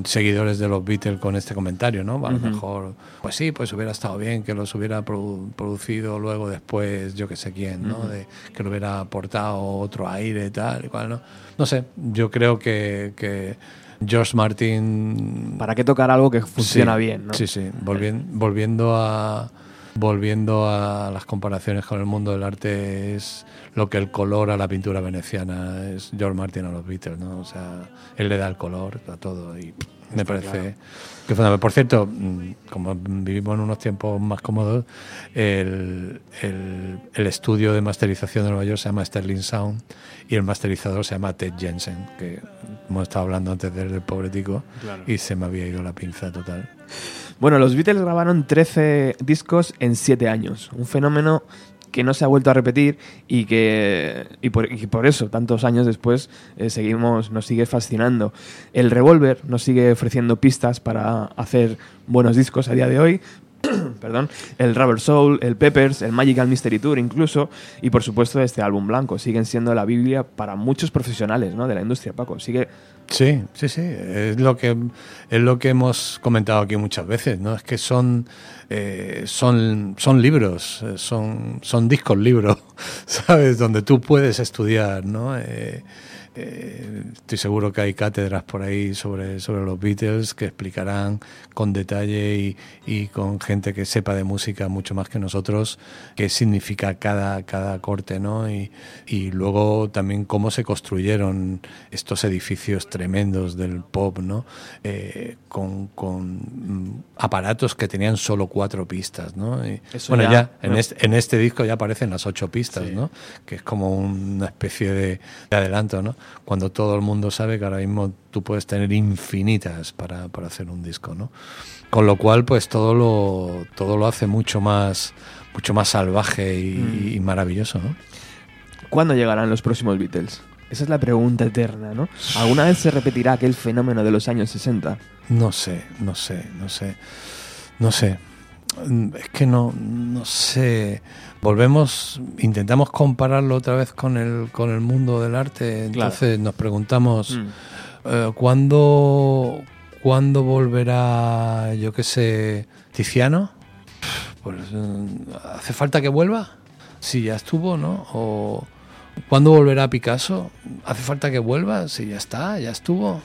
seguidores de los Beatles con este comentario, ¿no? A lo mejor, pues sí, pues hubiera estado bien que los hubiera produ- producido luego después, yo que sé quién, ¿no? De, que le hubiera aportado otro aire y tal y cual, ¿no? No sé, yo creo que, que George Martin ¿Para qué tocar algo que funciona Sí, bien, no? Sí, sí. Volvien- volviendo a volviendo a las comparaciones con el mundo del arte es lo que el color a la pintura veneciana es George Martin a los Beatles, ¿no? O sea, él le da el color a todo y me parece que es fundamental. Por cierto, mm, como vivimos en unos tiempos más cómodos, el, el- el estudio de masterización de Nueva York se llama Sterling Sound y el masterizador se llama Ted Jensen, que hemos estado hablando antes del pobre tico y se me había ido la pinza total. Bueno, los Beatles grabaron 13 discos en 7 años. Un fenómeno que no se ha vuelto a repetir y que y por, y por eso tantos años después eh, seguimos nos sigue fascinando. El Revolver nos sigue ofreciendo pistas para hacer buenos discos a día de hoy. Perdón, el Rubber Soul, el Peppers, el Magical Mystery Tour incluso y por supuesto este álbum blanco siguen siendo la Biblia para muchos profesionales ¿no? de la industria, Paco. Sigue Sí, sí, sí. Es lo que es lo que hemos comentado aquí muchas veces, ¿no? Es que son eh, son son libros, eh, son son discos libros, sabes, donde tú puedes estudiar, ¿no? Eh, eh, estoy seguro que hay cátedras por ahí sobre, sobre los Beatles que explicarán con detalle y, y con gente que sepa de música mucho más que nosotros qué significa cada, cada corte, ¿no? Y, y luego también cómo se construyeron estos edificios tremendos del pop, ¿no? Eh, con, con mm, aparatos que tenían solo cuatro pistas, ¿no? Y, bueno, ya- ya, en, no. este, en este disco ya aparecen las ocho pistas, ¿no? Que es como una especie de, de adelanto, ¿no? Cuando todo el mundo sabe que ahora mismo tú puedes tener infinitas para, para hacer un disco, ¿no? Con lo cual, pues todo lo, todo lo hace mucho más, mucho más salvaje y, y maravilloso, ¿no? ¿Cuándo llegarán los próximos Beatles? Esa es la pregunta eterna, ¿no? ¿Alguna vez se repetirá aquel fenómeno de los años 60? No sé, no sé, no sé, no sé. Mm, Es que no, no sé. Volvemos, intentamos compararlo otra vez con el, con el mundo del arte. Claro. Entonces nos preguntamos, Mm. eh, ¿cuándo, ¿cuándo volverá, yo qué sé, Tiziano? Pues, eh, ¿hace falta que vuelva? Sí, ya estuvo, ¿no? O ¿cuándo volverá Picasso? ¿Hace falta que vuelva? Sí, ya está, ya estuvo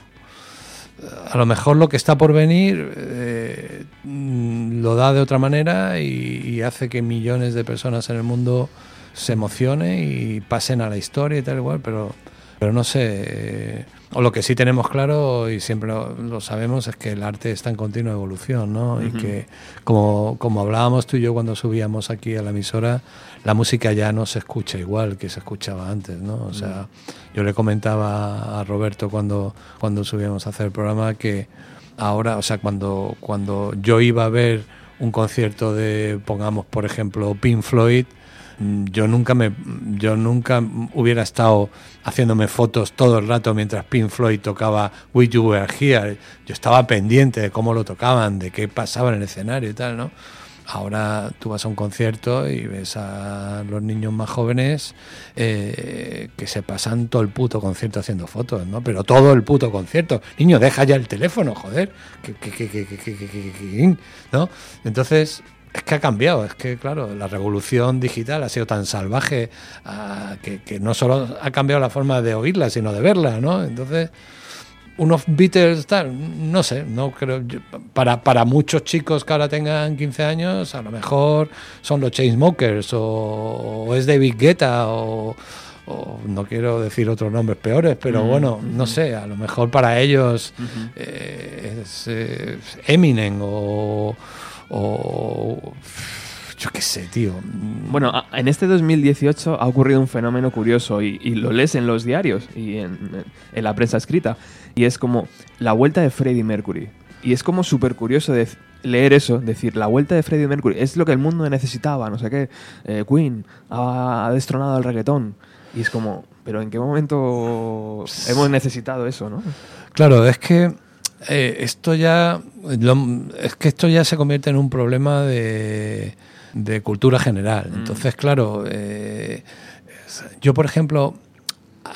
a lo mejor lo que está por venir eh, mm, lo da de otra manera y, hace que millones de personas en el mundo se emocione y pasen a la historia y tal igual, pero, pero no sé. O lo que sí tenemos claro y siempre lo, lo sabemos es que el arte está en continua evolución, ¿no? Y que como, como hablábamos tú y yo cuando subíamos aquí a la emisora, la música ya no se escucha igual que se escuchaba antes, ¿no? O sea, yo le comentaba a Roberto cuando, cuando subíamos a hacer el programa que ahora, o sea, cuando, cuando yo iba a ver un concierto de, pongamos, por ejemplo, Pink Floyd, yo nunca me yo nunca hubiera estado haciéndome fotos todo el rato mientras Pink Floyd tocaba We You Were Here. Yo estaba pendiente de cómo lo tocaban, de qué pasaba en el escenario y tal, ¿no? Ahora tú vas a un concierto y ves a los niños más jóvenes que se pasan todo el puto concierto haciendo fotos, ¿no? Pero todo el puto concierto. Niño, deja ya el teléfono, joder. ¿no? Entonces, es que ha cambiado, es que claro, la revolución digital ha sido tan salvaje ah, que, que no solo ha cambiado la forma de oírla, sino de verla, ¿no? Entonces, unos Beatles, tal, no sé, no creo. yo- para, para muchos chicos que ahora tengan 15 años, a lo mejor son los Chainsmokers o, o es David Guetta o, o no quiero decir otros nombres peores, pero bueno, no sé, a lo mejor para ellos eh, es eh, Eminem o, o yo qué sé, tío. Bueno, en este 2018 ha ocurrido un fenómeno curioso y, y lo lees en los diarios y en, en la prensa escrita. Y es como la vuelta de Freddie Mercury. Y es como súper curioso de leer eso, decir, la vuelta de Freddie Mercury es lo que el mundo necesitaba, no sé qué. Eh, Queen ha, ha destronado el reggaetón. Y es como, pero ¿en qué momento hemos necesitado eso, no? Claro, es que eh, esto ya lo- es que esto ya se convierte en un problema de, de cultura general. Entonces, claro, eh, yo por ejemplo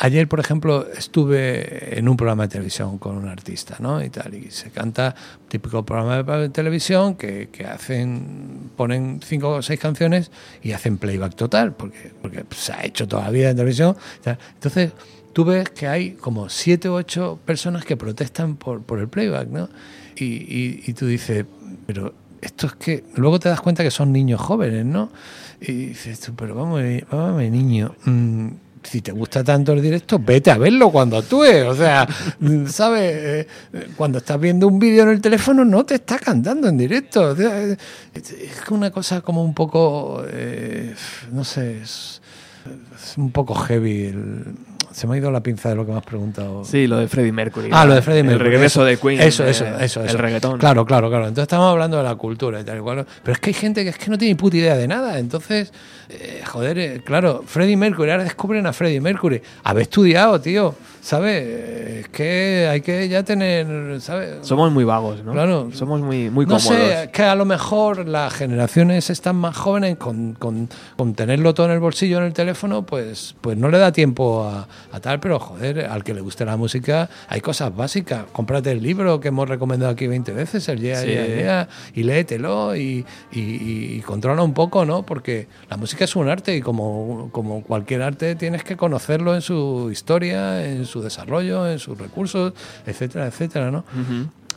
ayer por ejemplo estuve en un programa de televisión con un artista, ¿no? Y tal y se canta típico programa de televisión que, que hacen ponen cinco o seis canciones y hacen playback total porque porque se ha hecho toda la vida en televisión. Entonces tú ves que hay como siete o ocho personas que protestan por, por el playback, ¿no? Y, y- y tú dices, pero esto es que luego te das cuenta que son niños jóvenes, ¿no? Y dices tú, pero vamos, vamos, niño, mm, si te gusta tanto el directo, vete a verlo cuando actúes. O sea, ¿sabes? Eh, eh, Cuando estás viendo un vídeo en el teléfono, no te está cantando en directo. O sea, Es una cosa como un poco, eh, no sé, es un poco heavy. el- se me ha ido la pinza de lo que me has preguntado. Sí, lo de Freddie Mercury. Ah, lo de Freddie Mercury. El regreso eso, de Queen. Eso, eh, eso, eso. El eso. reggaetón. Claro, claro, claro. Entonces estamos hablando de la cultura y tal y cual. Pero es que hay gente que es que no tiene puta idea de nada. Entonces, eh, joder, eh, claro, Freddie Mercury, ahora descubren a Freddie Mercury. Haber estudiado, tío. ¿Sabes? Es que hay que ya tener, ¿sabes? Somos muy vagos, ¿no? Claro. Somos muy, muy no cómodos. sé, que a lo mejor las generaciones están más jóvenes con, con- con tenerlo todo en el bolsillo en el teléfono, pues, pues no le da tiempo a, a tal, pero joder, al que le guste la música hay cosas básicas. Cómprate el libro que hemos recomendado aquí 20 veces, el Yeah, Sí. Yeah, Yeah, y léetelo y, y- y- y controla un poco, ¿no? Porque la música es un arte y como, como cualquier arte tienes que conocerlo en su historia, en su desarrollo, en sus recursos, etcétera, etcétera, ¿no?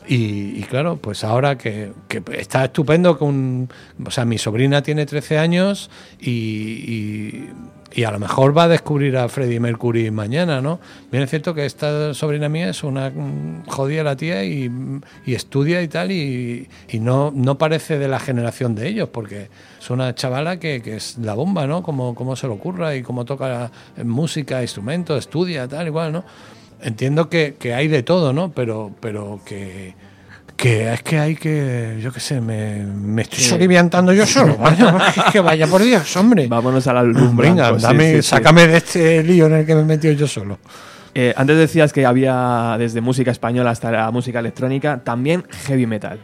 Y, y claro, pues ahora que, que está estupendo con... O sea, mi sobrina tiene 13 años y, y- y a lo mejor va a descubrir a Freddie Mercury mañana, ¿no? Bien es cierto que esta sobrina mía es una mm, jodida la tía y, estudia y tal y, no, no parece de la generación de ellos porque es una chavala que, que es la bomba, ¿no? Como, como se le ocurra y cómo toca música, instrumentos, estudia, tal, igual, ¿no? Entiendo que, que hay de todo, ¿no? Pero, pero que, que es que hay que, yo qué sé, me, me estoy soliviantando yo solo. Vaya, que vaya por Dios, hombre. Vámonos a la luz Venga, blanco, sí, dame, sí, sí. sácame de este lío en el que me he metido yo solo. Eh, antes decías que había desde música española hasta la música electrónica, también heavy metal.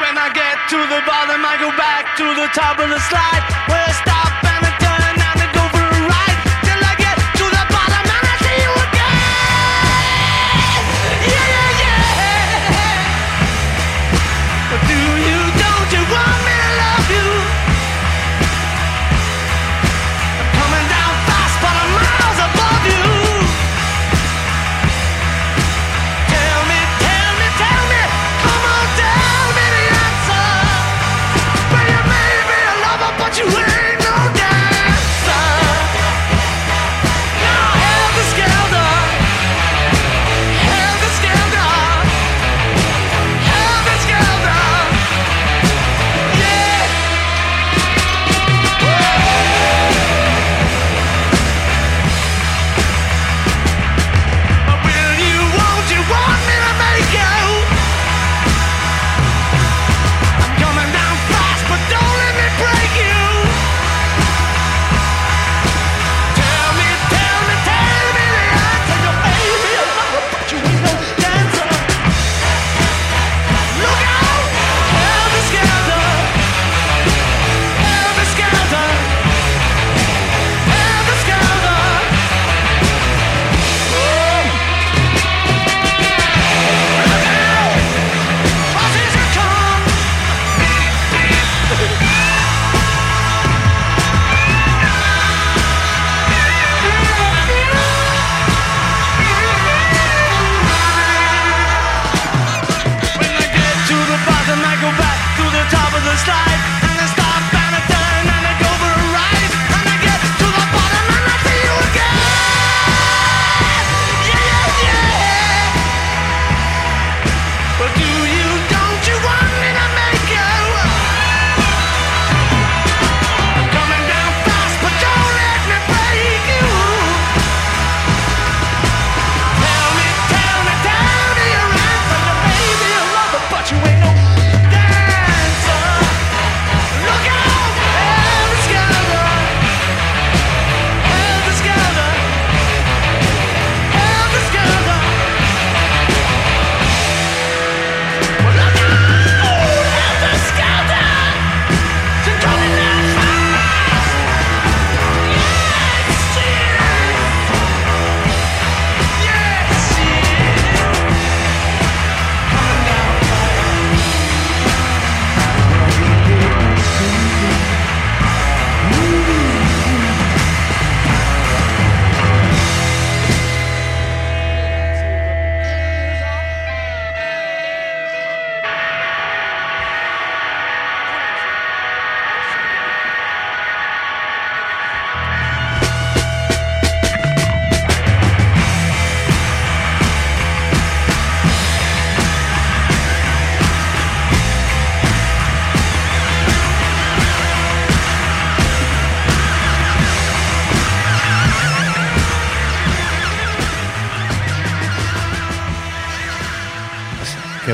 When I get to the bottom, I go back to the top of the slide. Where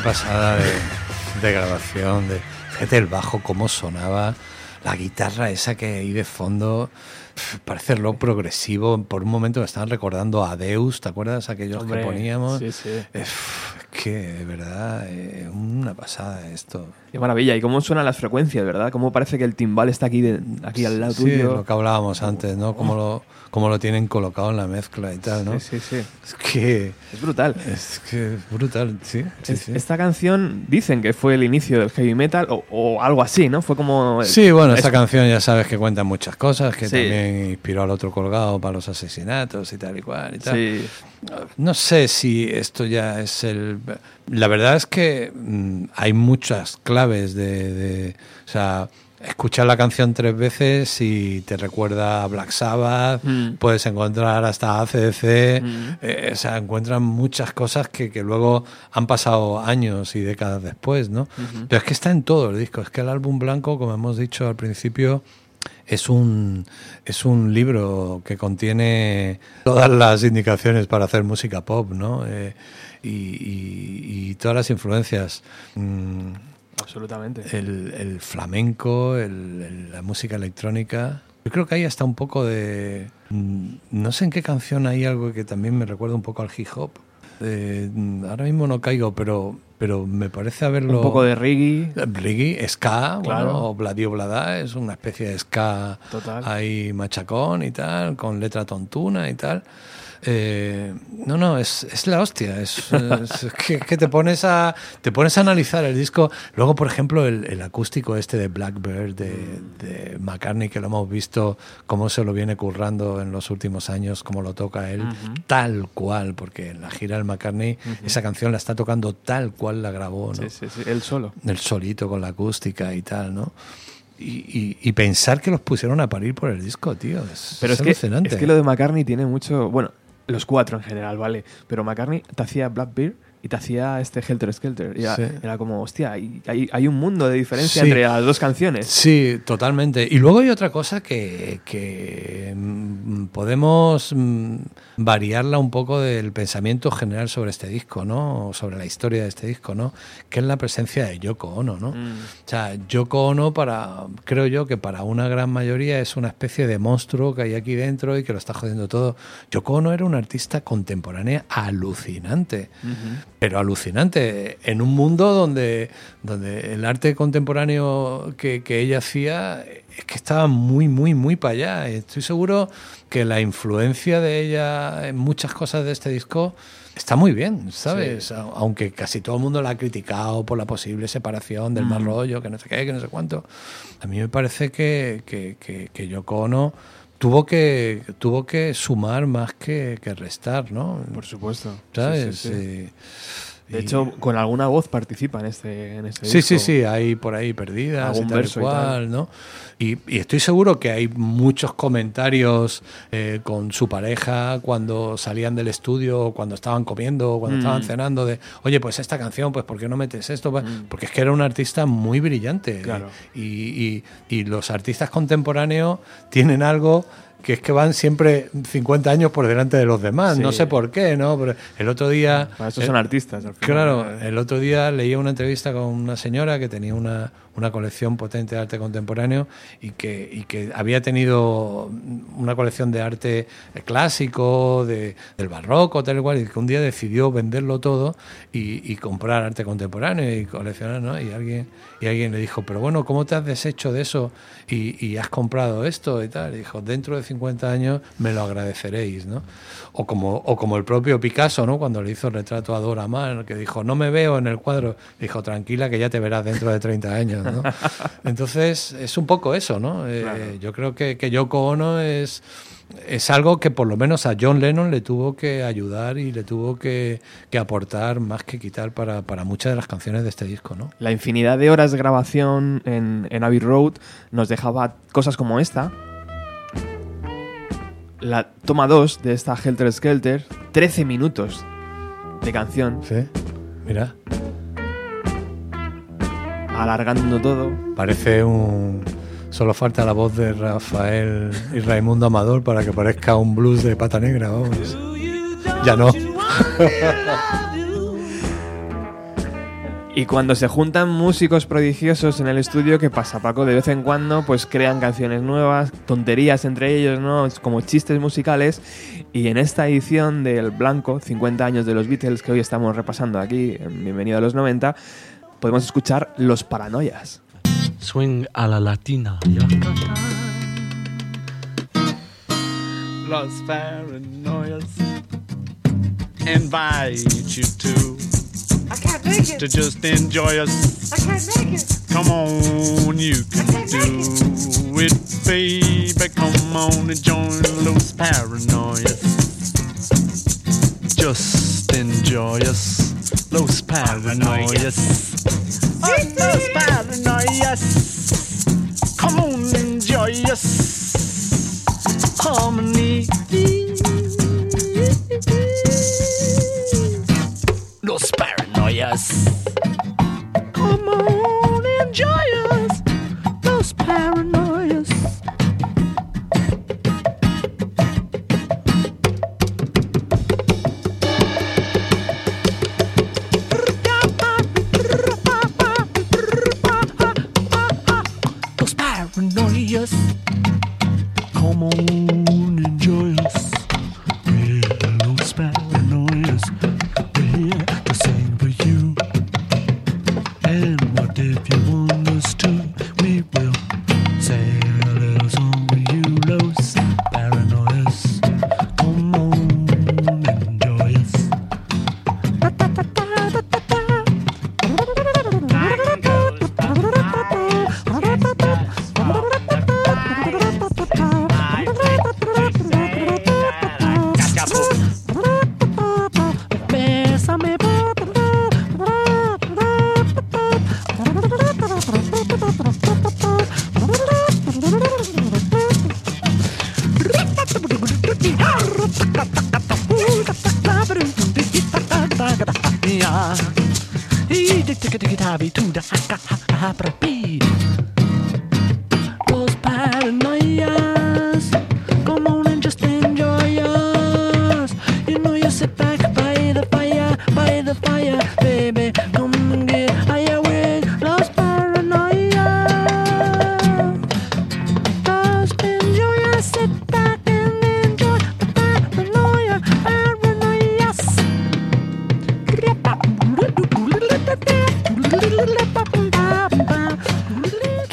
pasada de, de grabación. De, fíjate el bajo, cómo sonaba. La guitarra esa que hay de fondo. Parece rock progresivo. Por un momento me estaban recordando a Deus, ¿te acuerdas? Aquellos Hombre, que poníamos. sí, sí. Es que, de verdad, eh, una pasada esto. Qué maravilla. Y cómo suenan las frecuencias, ¿verdad? Cómo parece que el timbal está aquí, de- aquí al lado Sí, tuyo. lo que hablábamos antes, ¿no? Cómo lo, cómo lo tienen colocado en la mezcla y tal, ¿no? Sí, sí, sí. Es que Es brutal. es que es brutal, sí. sí, Es- sí. Esta canción dicen que fue el inicio del heavy metal o, o algo así, ¿no? Fue como... Sí, bueno, esta es- canción ya sabes que cuenta muchas cosas, que también inspiró al otro colgado para los asesinatos y tal y cual y tal. Sí, No sé si esto ya es el... La verdad es que mm, hay muchas claves de, de- O sea, escuchar la canción tres veces y te recuerda a Black Sabbath, Mm. puedes encontrar hasta ACDC, Mm. eh, o sea, encuentran muchas cosas que, que luego han pasado años y décadas después, ¿no? Pero es que está en todo el disco, es que el álbum blanco, como hemos dicho al principio, es un, es un libro que contiene todas las indicaciones para hacer música pop, ¿no? Eh, y, y- y todas las influencias. Mm, absolutamente. el, el flamenco, el- el- la música electrónica. Yo creo que ahí está un poco de... mm, No sé en qué canción hay algo que también me recuerda un poco al hip hop. Eh, mm, ahora mismo no caigo, pero, pero me parece haberlo... Un poco de reggae. Reggae, ska, Claro. bueno, o Bladio Blada, es una especie de ska Total. ahí machacón y tal, con letra tontuna y tal. Eh, no, no, es, es la hostia. Es, es que, que te pones a te pones a analizar el disco. Luego, por ejemplo, el, el acústico este de Blackbird de, de McCartney, que lo hemos visto cómo se lo viene currando en los últimos años, cómo lo toca él, tal cual, porque en la gira del McCartney esa canción la está tocando tal cual la grabó, ¿no? Sí, sí, sí. Él solo. el solito con la acústica y tal, ¿no? Y, y- y pensar que los pusieron a parir por el disco, tío. Es, Pero es, que, alucinante. es que lo de McCartney tiene mucho. Bueno, los cuatro en general, ¿vale? Pero McCartney te hacía Blackbeard y te hacía este Helter Skelter. Y Era, Sí. era como, hostia, hay, hay, un mundo de diferencia Sí. entre las dos canciones. Sí, totalmente. Y luego hay otra cosa que, que, mm, podemos mm, variarla un poco del pensamiento general sobre este disco, ¿no? O sobre la historia de este disco, ¿no? Que es la presencia de Yoko Ono, ¿no? Mm. O sea, Yoko Ono, para, creo yo que para una gran mayoría es una especie de monstruo que hay aquí dentro y que lo está jodiendo todo. Yoko Ono era una artista contemporánea alucinante, pero alucinante, en un mundo donde, donde el arte contemporáneo que, que ella hacía es que estaba muy, muy, muy para allá. Estoy seguro que la influencia de ella en muchas cosas de este disco está muy bien, ¿sabes? A- Aunque casi todo el mundo la ha criticado por la posible separación del mal rollo, que no sé qué, que no sé cuánto. A mí me parece que, que, que, que Yoko Ono tuvo que, tuvo que sumar más que, que restar, ¿no? Por supuesto. ¿Sabes? Sí, sí, sí. Eh, De y- hecho, con alguna voz participa en este, en este Sí, sí, disco. sí, hay por ahí perdidas Algún tal verso y tal. ¿no? Y, y estoy seguro que hay muchos comentarios eh, con su pareja cuando salían del estudio, cuando estaban comiendo, cuando Mm. estaban cenando, de, oye, pues esta canción, pues ¿por qué no metes esto? Pues, Porque es que era un artista muy brillante. Mm. Claro. Y, y- y los artistas contemporáneos tienen algo que es que van siempre 50 años por delante de los demás. Sí. No sé por qué, ¿no? Pero el otro día... Para eso eh, son artistas. al final. Claro, el otro día leía una entrevista con una señora que tenía una, una colección potente de arte contemporáneo y que, y que había tenido una colección de arte clásico, de, del barroco, tal y cual, y que un día decidió venderlo todo y, y comprar arte contemporáneo y coleccionar, ¿no? Y alguien, y alguien le dijo, pero bueno, ¿cómo te has deshecho de eso y, y has comprado esto y tal? Y dijo, dentro de 50 años me lo agradeceréis, ¿no? O como, o como el propio Picasso, ¿no? Cuando le hizo el retrato a Dora Maar, que dijo, no me veo en el cuadro. Dijo, tranquila, que ya te verás dentro de 30 años, ¿no? Entonces, es un poco eso, ¿no? Eh, Claro. Yo creo que, que Yoko Ono es, es algo que por lo menos a John Lennon le tuvo que ayudar y le tuvo que, que aportar más que quitar para, para muchas de las canciones de este disco, ¿no? La infinidad de horas de grabación en, en Abbey Road nos dejaba cosas como esta. La toma 2 de esta Helter Skelter, 13 minutos de canción, Sí, mira, alargando todo. parece un... Solo falta la voz de Rafael y Raimundo Amador para que parezca un blues de pata negra, vamos. Ya no. Y cuando se juntan músicos prodigiosos en el estudio, ¿qué pasa, Paco? De vez en cuando, pues crean canciones nuevas, tonterías entre ellos, ¿no? Como chistes musicales. Y en esta edición del Blanco, 50 años de los Beatles, que hoy estamos repasando aquí, en Bienvenido a los 90, podemos escuchar Los Paranoias. Swing a la latina. Los paranoias invite you to I can't make it. to just enjoy us. I can't make it. Come on, you can do it, baby. Come on and join Los Paranoias. Just enjoy us, Los Paranoias. Oh, Los Paranoias. Come on, enjoy us. Harmony. Los Paranoias. Come on, enjoy us. Los Paranoias. Paranoias. Come on, Los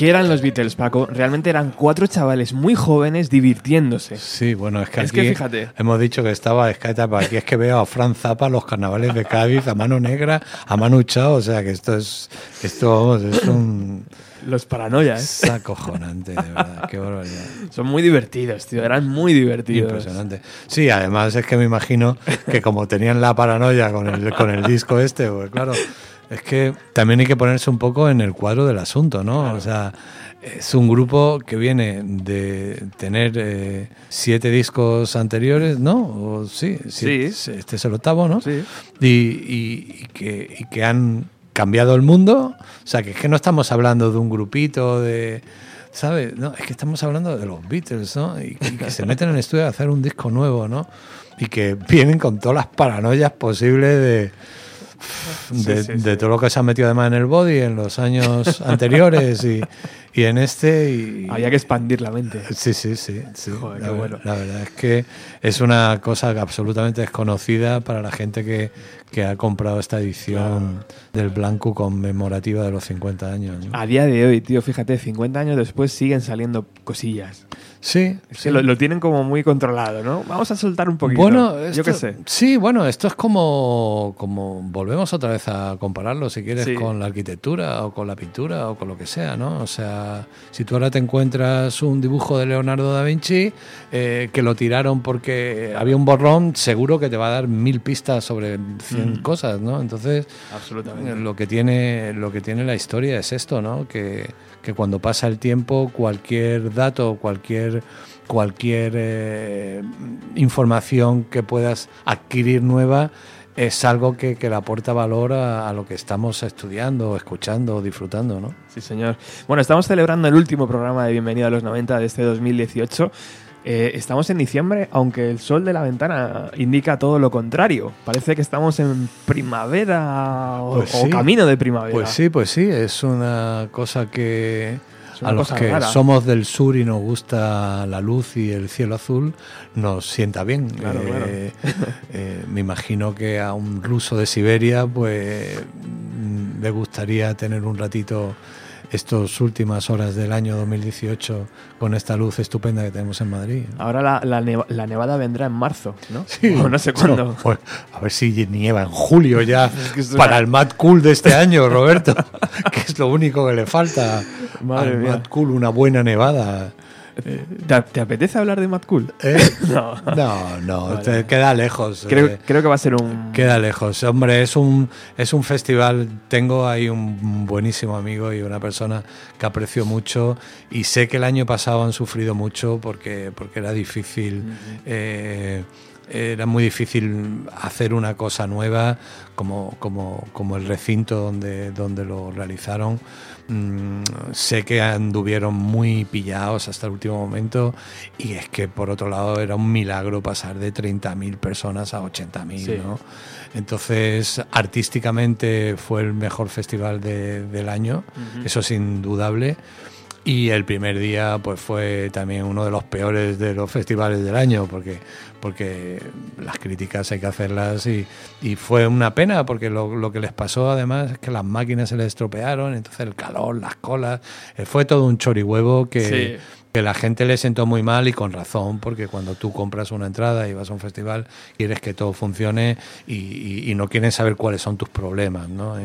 ¿Qué eran los Beatles, Paco? Realmente eran cuatro chavales muy jóvenes divirtiéndose. Sí, bueno, es que Es aquí que fíjate. hemos dicho que estaba escata, pero aquí es que veo a Fran Zappa, los carnavales de Cádiz, a mano negra, a Manu Chao, o sea que esto es, esto vamos, es un Los paranoias. es acojonante, de verdad, qué barbaridad. Son muy divertidos, tío. Eran muy divertidos. Impresionante. Sí, además es que me imagino que como tenían la paranoia con el, con el disco este, pues claro, es que también hay que ponerse un poco en el cuadro del asunto, ¿no? O sea, es un grupo que viene de tener eh, siete discos anteriores, ¿no? O, sí, siete- Sí. este es el octavo, ¿no? Sí. Y, y- y que, y que han cambiado el mundo. O sea, que es que no estamos hablando de un grupito de... ¿Sabes? No, es que estamos hablando de los Beatles, ¿no? Y, y que se meten en el estudio a hacer un disco nuevo, ¿no? Y que vienen con todas las paranoias posibles de, de, sí, de sí. todo lo que se han metido además en el body en los años anteriores y, y en este. Y, Había que expandir la mente. Sí, sí, sí. Joder, la, qué bueno. la verdad es que es una cosa absolutamente desconocida para la gente que, que ha comprado esta edición del Blanco conmemorativa de los 50 años. ¿no? A día de hoy, tío, fíjate, 50 años después siguen saliendo cosillas. Sí, lo, lo tienen como muy controlado, ¿no? Vamos a soltar un poquito. Bueno, yo qué sé. Sí, bueno, esto es como, como volvemos otra vez a compararlo, si quieres, Sí. con la arquitectura o con la pintura o con lo que sea, ¿no? O sea, si tú ahora te encuentras un dibujo de Leonardo da Vinci eh, que lo tiraron porque había un borrón, seguro que te va a dar mil pistas sobre 100 Mm. cosas, ¿no? Entonces, Absolutamente. lo que tiene lo que tiene la historia es esto no que, que cuando pasa el tiempo cualquier dato cualquier cualquier eh, información que puedas adquirir nueva es algo que, que le aporta valor a, a lo que estamos estudiando, escuchando, o disfrutando, ¿no? Sí, señor. Bueno, estamos celebrando el último programa de Bienvenido a los 90 de este 2018. Eh, estamos en diciembre, aunque el sol de la ventana indica todo lo contrario. Parece que estamos en primavera o, Pues o camino de primavera. Pues sí, pues sí, es una cosa que a los que rara. somos del sur y nos gusta la luz y el cielo azul, nos sienta bien. Claro, claro. Eh, eh, me imagino que a un ruso de Siberia, pues mm, le gustaría tener un ratito estas últimas horas del año 2018 con esta luz estupenda que tenemos en Madrid. Ahora la, la neva- la nevada vendrá en marzo, ¿no? O no sé cuándo. No, pues, a ver si nieva en julio ya que es para una- el Mad Cool de este año, Roberto. que es lo único que le falta Madre al mía. Mad Cool, una buena nevada. ¿Te, te apetece hablar de Mad Cool? ¿Eh? No. No, no, Vale. te queda lejos. Creo, eh, creo que va a ser un. Queda lejos. Hombre, es un, es un festival. Tengo ahí un buenísimo amigo y una persona que aprecio mucho. Y sé que el año pasado han sufrido mucho porque, porque era difícil. eh, era muy difícil hacer una cosa nueva como, como, como el recinto donde, donde lo realizaron. Mm, sé que anduvieron muy pillados hasta el último momento y es que por otro lado era un milagro pasar de 30.000 personas a 80.000, Sí. ¿no? Entonces, artísticamente fue el mejor festival de- del año, eso es indudable. Y el primer día pues fue también uno de los peores de los festivales del año, porque, porque las críticas hay que hacerlas y, y fue una pena, porque lo, que les pasó además es que las máquinas se les estropearon, entonces el calor, las colas, eh, fue todo un chorihuevo que. Que la gente le sentó muy mal y con razón, porque cuando tú compras una entrada y vas a un festival, quieres que todo funcione y, no quieres saber cuáles son tus problemas, ¿no?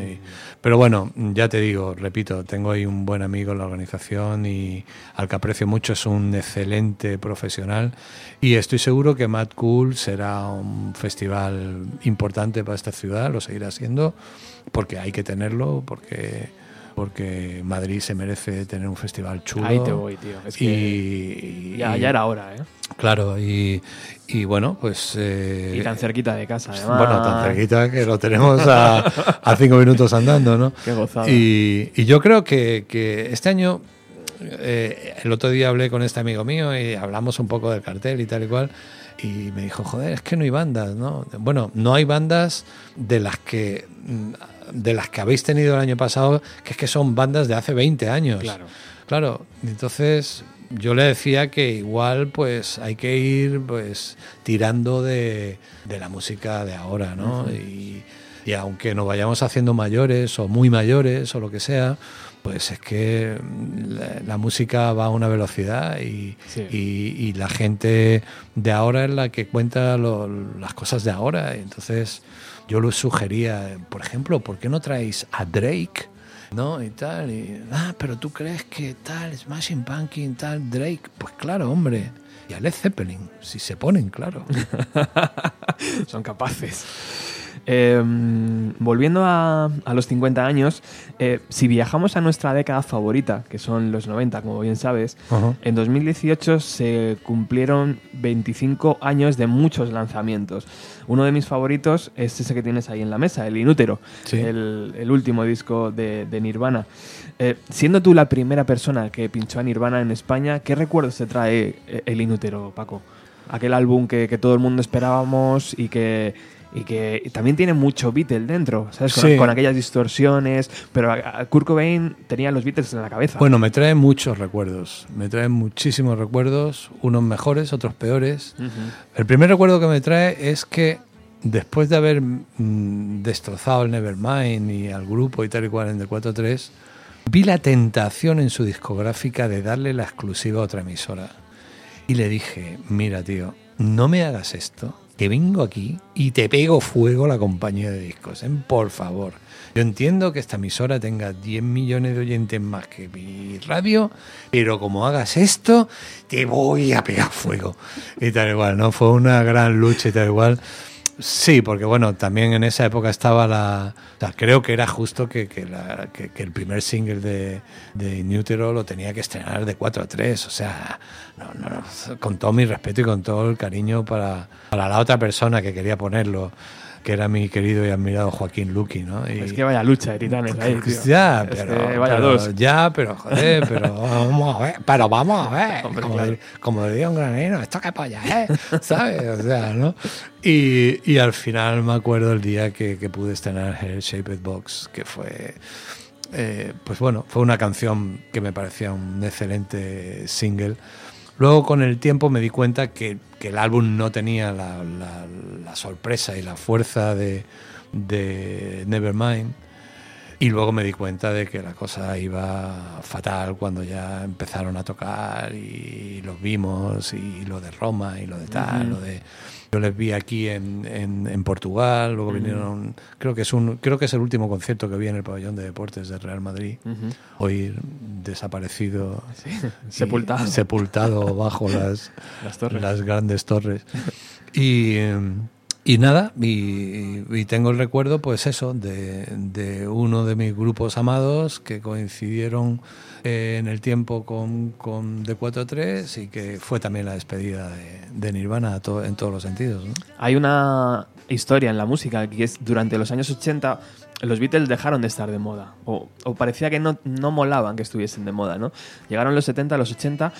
Pero bueno, ya te digo, repito, tengo ahí un buen amigo en la organización y al que aprecio mucho, es un excelente profesional y estoy seguro que Mad Cool será un festival importante para esta ciudad, lo seguirá siendo, porque hay que tenerlo, porque porque Madrid se merece tener un festival chulo. Ahí te voy, tío. Es que y, ya, era hora, ¿eh? Claro, y, y bueno, pues... eh, Y tan cerquita de casa, además. bueno, tan cerquita que lo tenemos a, a cinco minutos andando, ¿no? Qué gozada. Y, y yo creo que, que este año, eh, el otro día hablé con este amigo mío y hablamos un poco del cartel y tal y cual, y me dijo, joder, es que no hay bandas, ¿no? Bueno, no hay bandas de las que mm, de las que habéis tenido el año pasado, que es que son bandas de hace 20 años. Claro. Claro, entonces yo le decía que igual pues hay que ir pues tirando de, de la música de ahora, ¿no? y, y aunque nos vayamos haciendo mayores o muy mayores o lo que sea, pues es que la, la música va a una velocidad y, Sí. y- y la gente de ahora es la que cuenta lo- las cosas de ahora. Entonces yo lo sugería, por ejemplo, ¿por qué no traéis a Drake? ¿no? Y tal, y, ah, pero tú crees que tal, Smashing Pumpkin, tal, Drake, pues claro, hombre. Y a Led Zeppelin, si se ponen, claro. Son capaces. Eh, volviendo a, a los 50 años, eh, si viajamos a nuestra década favorita, que son los 90, como bien sabes, Ajá. en 2018 se cumplieron 25 años de muchos lanzamientos. Uno de mis favoritos es ese que tienes ahí en la mesa, el Inútero, Sí. el, el último disco de, de Nirvana. Eh, siendo tú la primera persona que pinchó a Nirvana en España, ¿qué recuerdos te trae eh, el Inútero, Paco? Aquel álbum que, que todo el mundo esperábamos y que, y que también tiene mucho Beatle dentro, ¿sabes? Con, Sí. con aquellas distorsiones, pero a- a Kurt Cobain tenía los Beatles en la cabeza. Bueno, me trae muchos recuerdos, me trae muchísimos recuerdos, unos mejores, otros peores. El primer recuerdo que me trae es que después de haber mm, destrozado el Nevermind y al grupo y tal y cual en el 4-3, vi la tentación en su discográfica de darle la exclusiva a otra emisora. Y le dije, mira tío, no me hagas esto, que vengo aquí y te pego fuego la compañía de discos, ¿eh? por favor. Yo entiendo que esta emisora tenga 10 millones de oyentes más que mi radio, pero como hagas esto, te voy a pegar fuego. Y tal igual, ¿no? Fue una gran lucha y tal igual. Sí, porque bueno, también en esa época estaba la... creo que era justo que, que, el primer single de, de lo tenía que estrenar de 4 a 3. O sea, no, no, con todo mi respeto y con todo el cariño para, para la otra persona que quería ponerlo. Que era mi querido y admirado Joaquín Luqui, ¿no? Y- Es que vaya lucha de titanes ahí, tío. ya, Es pero, que vaya pero- dos. ya, pero joder, pero vamos a ver, pero vamos a ver, Hombre, como, claro. como diría un granero, esto qué polla es, ¿sabes? O sea, ¿no? Y, y al final me acuerdo el día que, que pude estrenar el Shaped Box, que fue, eh, pues bueno, fue una canción que me parecía un excelente single. Luego con el tiempo me di cuenta que, que el álbum no tenía la, la- la sorpresa y la fuerza de, de Nevermind. Y luego me di cuenta de que la cosa iba fatal cuando ya empezaron a tocar y los vimos y lo de Roma y lo de tal, lo de yo les vi aquí en, en, en Portugal, luego vinieron, creo que es un creo que es el último concierto que vi en el pabellón de deportes del Real Madrid. Hoy desaparecido, sepultado. sepultado bajo las, Las torres. las grandes torres. Y, y nada, y, y tengo el recuerdo, pues eso, de, de uno de mis grupos amados que coincidieron eh, en el tiempo con, con D43 y que fue también la despedida de, Nirvana en todos los sentidos. Hay una historia en la música que es durante los años 80 los Beatles dejaron de estar de moda o, o parecía que no, no molaban que estuviesen de moda, ¿no? Llegaron los 70, los 80,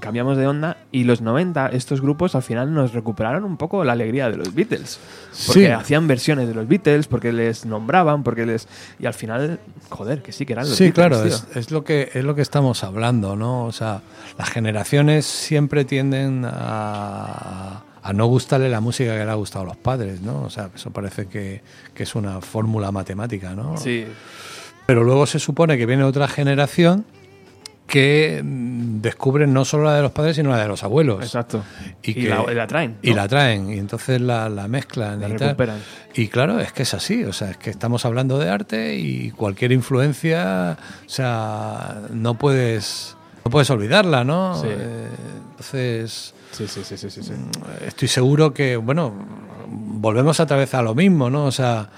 cambiamos de onda y los 90 estos grupos al final nos recuperaron un poco la alegría de los Beatles. Porque Sí. hacían versiones de los Beatles, porque les nombraban, porque les... Y al final, joder, que sí que eran los Sí, Beatles, claro, es, es lo que es lo que estamos hablando, ¿no? O sea, las generaciones siempre tienden a, a no gustarle la música que le ha gustado a los padres, ¿no? O sea, eso parece que, que es una fórmula matemática, ¿no? Sí, Pero luego se supone que viene otra generación que mm, descubre no solo la de los padres, sino la de los abuelos. exacto. Y, Y, que- la, la traen. Y ¿no? la traen, y entonces la, la mezclan La y tal. recuperan. Y claro, es que es así, o sea, es que estamos hablando de arte y cualquier influencia, o sea, no puedes, no puedes olvidarla, ¿no? Sí. Eh, entonces, Sí, sí, sí, sí, sí, sí. estoy seguro que, bueno, volvemos otra vez a lo mismo, ¿no? O sea,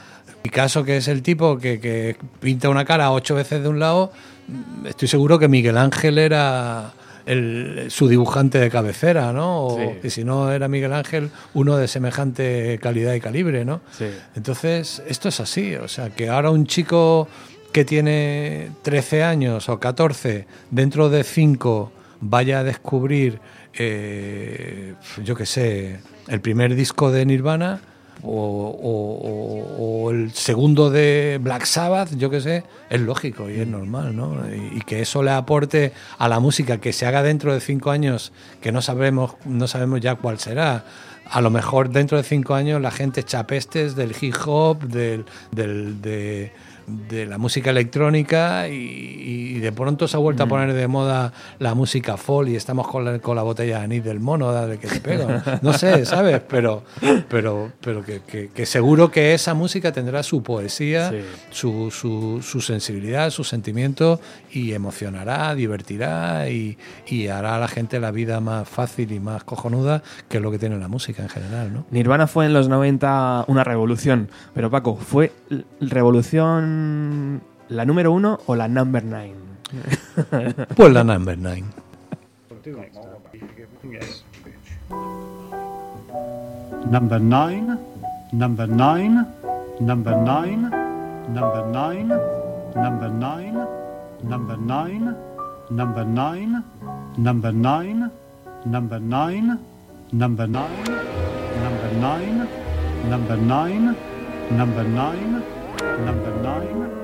Picasso, que es el tipo que, que pinta una cara ocho veces de un lado, mm, estoy seguro que Miguel Ángel era el- su dibujante de cabecera, ¿no? O Sí. que si no era Miguel Ángel, uno de semejante calidad y calibre, ¿no? Sí. Entonces, esto es así, o sea, que ahora un chico que tiene 13 años o 14, dentro de 5, vaya a descubrir, eh, yo qué sé, el primer disco de Nirvana o, el segundo de Black Sabbath, yo qué sé, es lógico y es normal, ¿no? Y, que eso le aporte a la música que se haga dentro de 5 años, que no sabemos, no sabemos ya cuál será. A lo mejor dentro de cinco años la gente echa pestes del hip hop, del, del- de, de la música electrónica y, y de pronto se ha vuelto a poner de moda la música folk y estamos con la, con la botella de anís del mono, dale que te pego. No sé, ¿sabes? Pero, pero, pero que, que- que seguro que esa música tendrá su poesía, Sí. su, su, su sensibilidad, su sentimiento y emocionará, divertirá y, y hará a la gente la vida más fácil y más cojonuda, que es lo que tiene la música en general, ¿no? Nirvana fue en los 90 una revolución, pero Paco, ¿fue l- la número uno o la number nine? Pues la number nine. Number nine, number nine, number nine, number nine, number nine, number nine, number nine, number nine, number nine, number nine, number nine, number nine, number nine, number nine,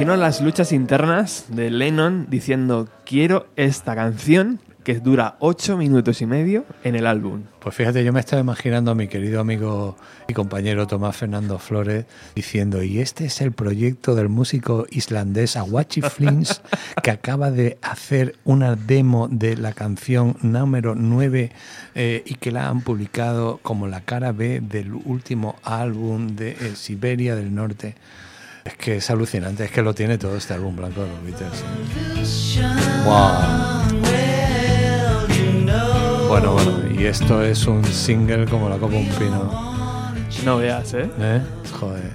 imagino las luchas internas de Lennon diciendo quiero esta canción que dura 8 minutos y medio en el álbum. Pues fíjate, yo me estaba imaginando a mi querido amigo y compañero Tomás Fernando Flores diciendo, y este es el proyecto del músico islandés Awachi Flins, que acaba de hacer una demo de la canción número 9 eh, y que la han publicado como la cara B del último álbum de eh, Siberia del Norte. Es que es alucinante, es que lo tiene todo este álbum blanco de los Beatles. Wow. Bueno, bueno, y esto es un single como la copa un pino. No veas, ¿eh? ¿Eh? Joder,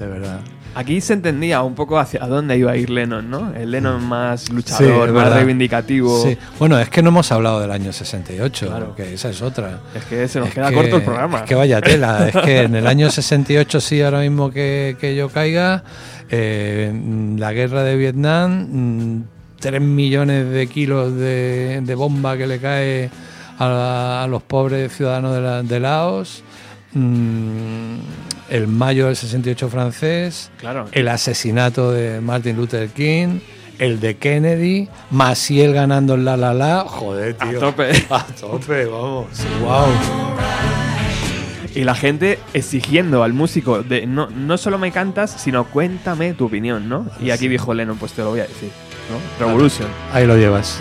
de verdad. Aquí se entendía un poco hacia dónde iba a ir Lennon, ¿no? El Lennon más luchador, más reivindicativo. Sí. Bueno, es que no hemos hablado del año 68, Claro. que esa es otra. Es que se nos Es queda que- corto el programa. Es que vaya tela, es que en el año 68 sí, ahora mismo que, que yo caiga, eh, mm, la guerra de Vietnam, 3 millones de kilos de, de bomba que le cae a, a los pobres ciudadanos de, la- de Laos, mm, el mayo del 68 francés, Claro. el asesinato de Martin Luther King, el de Kennedy, Maciel ganando el la la la, joder, A tío. tope. A tope, vamos. Wow. Y la gente exigiendo al músico de no, no solo me cantas, sino cuéntame tu opinión, ¿no? Y aquí dijo Lennon, pues te lo voy a decir, ¿no? Revolution. Ahí lo llevas.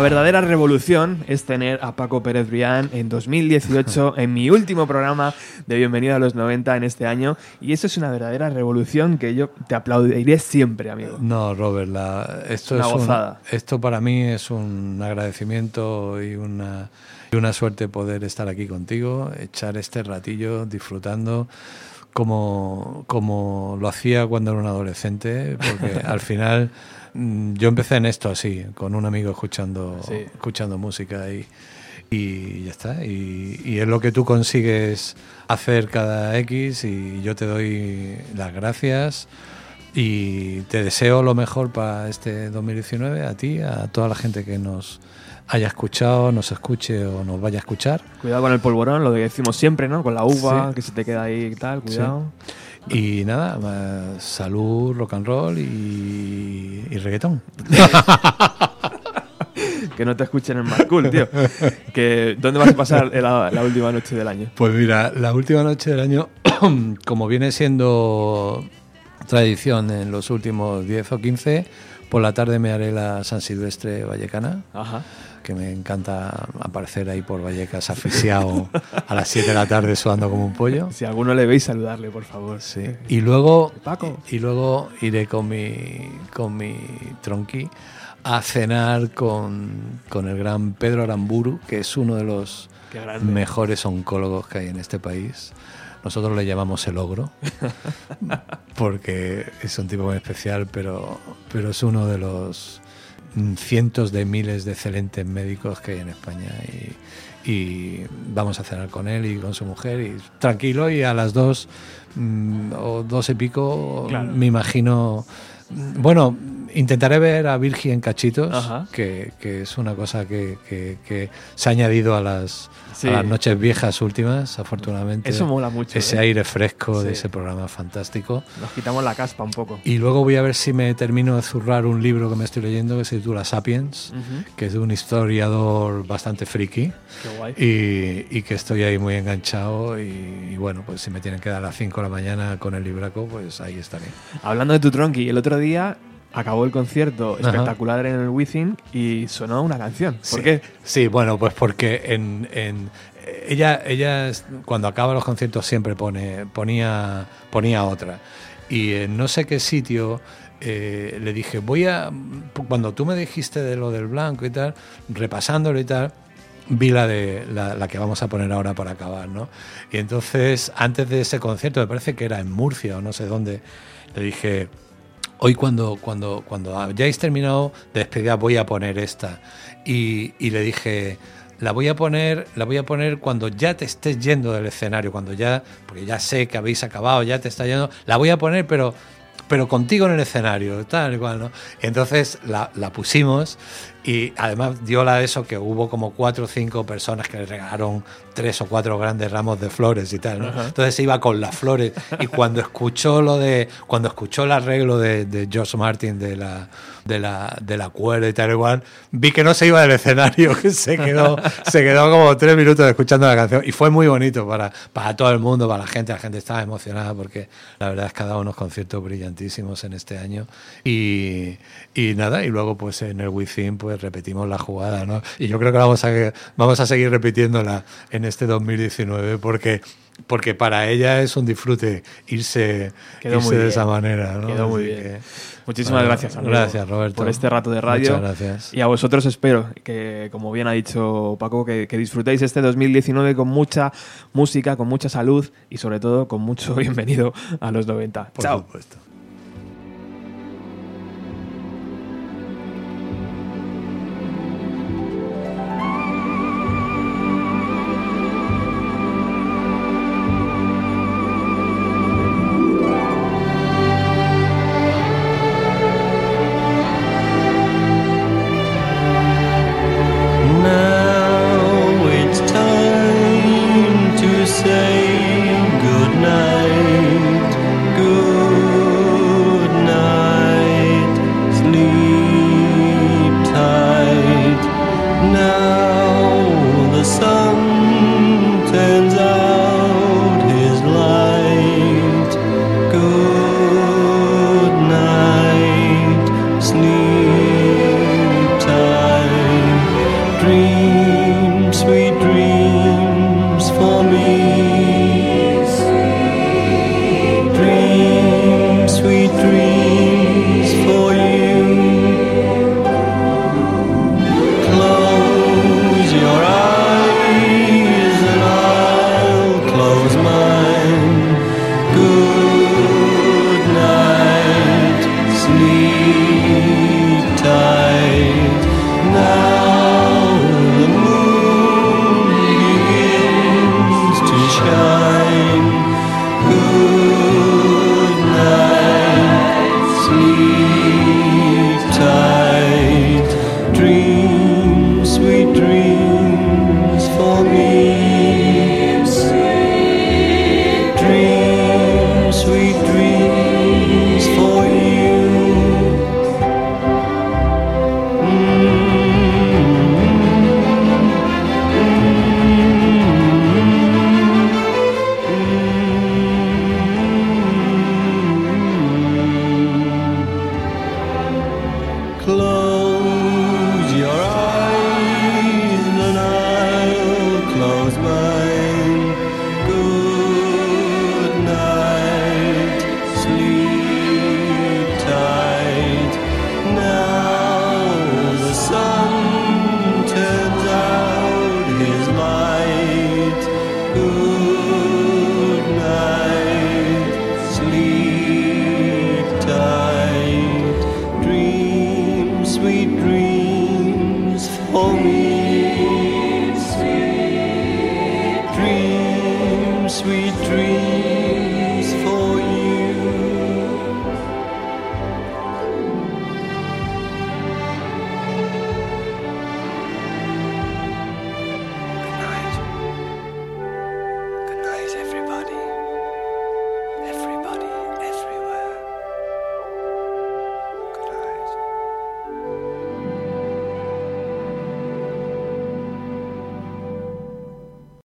La verdadera revolución es tener a Paco Pérez Brián en 2018 en mi último programa de Bienvenido a los 90 en este año y eso es una verdadera revolución que yo te aplaudiré siempre, amigo. No, Robert, la- esto, Una es un- gozada. esto para mí es un agradecimiento y una, y una suerte poder estar aquí contigo, echar este ratillo disfrutando como, como lo hacía cuando era un adolescente, porque al final mm, yo empecé en esto así, con un amigo escuchando, Sí. escuchando música y, y ya está. Y, y es lo que tú consigues hacer cada X y yo te doy las gracias y te deseo lo mejor para este 2019 a ti, a toda la gente que nos haya escuchado, nos escuche o nos vaya a escuchar. Cuidado con el polvorón, lo que decimos siempre, ¿no? Con la uva, Sí. que se te queda ahí y tal, cuidado. Y nada, más salud, rock and roll y, y reggaetón. Que no te escuchen en más cool, tío. Que, ¿Dónde vas a pasar la, la última noche del año? Pues mira, la última noche del año, como viene siendo tradición en los últimos 10 o 15, por la tarde me haré la San Silvestre Vallecana, Ajá. Que me encanta aparecer ahí por Vallecas asfixiado a las 7 de la tarde sudando como un pollo. Si a alguno le veis, saludarle, por favor. Sí. Y luego, Paco. y luego iré con mi, con mi tronqui a cenar con, con el gran Pedro Aramburu, que es uno de los mejores oncólogos que hay en este país. Nosotros le llamamos el ogro, porque es un tipo muy especial, pero, pero es uno de los cientos de miles de excelentes médicos que hay en España. Y, y vamos a cenar con él y con su mujer, y tranquilo, y a las dos mm, o dos y pico, Claro. me imagino. mm, Bueno, intentaré ver a Virgi en cachitos, que, que es una cosa que, que- que se ha añadido a las, Sí. a las noches viejas últimas, afortunadamente. Eso mola mucho, Ese ¿eh? aire fresco de Sí. ese programa fantástico. Nos quitamos la caspa un poco. Y luego voy a ver si me termino de zurrar un libro que me estoy leyendo que se titula Sapiens, Ujú. que es de un historiador bastante friki. Qué guay. Y, y que estoy ahí muy enganchado y, y bueno, pues si me tienen que dar a las 5 de la mañana con el libraco, pues ahí estaré. Hablando de tu tronqui, el otro día acabó el concierto Ajá. espectacular en el Within y sonó una canción. ¿Por Sí. qué? Sí, bueno, pues porque en, en- ella, ella cuando acaba los conciertos siempre pone, ponía, ponía otra. Y en no sé qué sitio eh, le dije, voy a, cuando tú me dijiste de lo del blanco y tal, repasándolo y tal, vi la de la, la que vamos a poner ahora para acabar, ¿no? Y entonces, antes de ese concierto, me parece que era en Murcia o no sé dónde, le dije, hoy cuando, cuando, cuando hayáis terminado de despedida voy a poner esta. Y, y le dije, la voy a poner, la voy a poner cuando ya te estés yendo del escenario, cuando ya, porque ya sé que habéis acabado, ya te está yendo, la voy a poner, pero pero contigo en el escenario, tal y cual, ¿no? Entonces la, la pusimos y además dio la de eso que hubo como cuatro o cinco personas que le regalaron tres o cuatro grandes ramos de flores y tal, ¿no? Ajá. Entonces iba con las flores y cuando escuchó lo de, cuando escuchó el arreglo de, de George Martin de la, de la, de la cuerda y tal igual, vi que no se iba del escenario, que se quedó, se quedó como tres minutos escuchando la canción y fue muy bonito para, para todo el mundo, para la gente, la gente estaba emocionada porque la verdad es que ha dado unos conciertos brillantísimos en este año y, y nada, y luego pues en el Within pues repetimos la jugada, ¿no? Y yo creo que vamos a, vamos a seguir repitiéndola en este 2019 porque porque para ella es un disfrute irse, irse de bien. esa manera. ¿no? Quedó muy bien. que, Muchísimas bueno, gracias, Gracias, Roberto. por este rato de radio. Muchas gracias. Y a vosotros espero que, como bien ha dicho Paco, que, que disfrutéis este 2019 con mucha música, con mucha salud y sobre todo con mucho bienvenido a los 90. Por Chao. supuesto.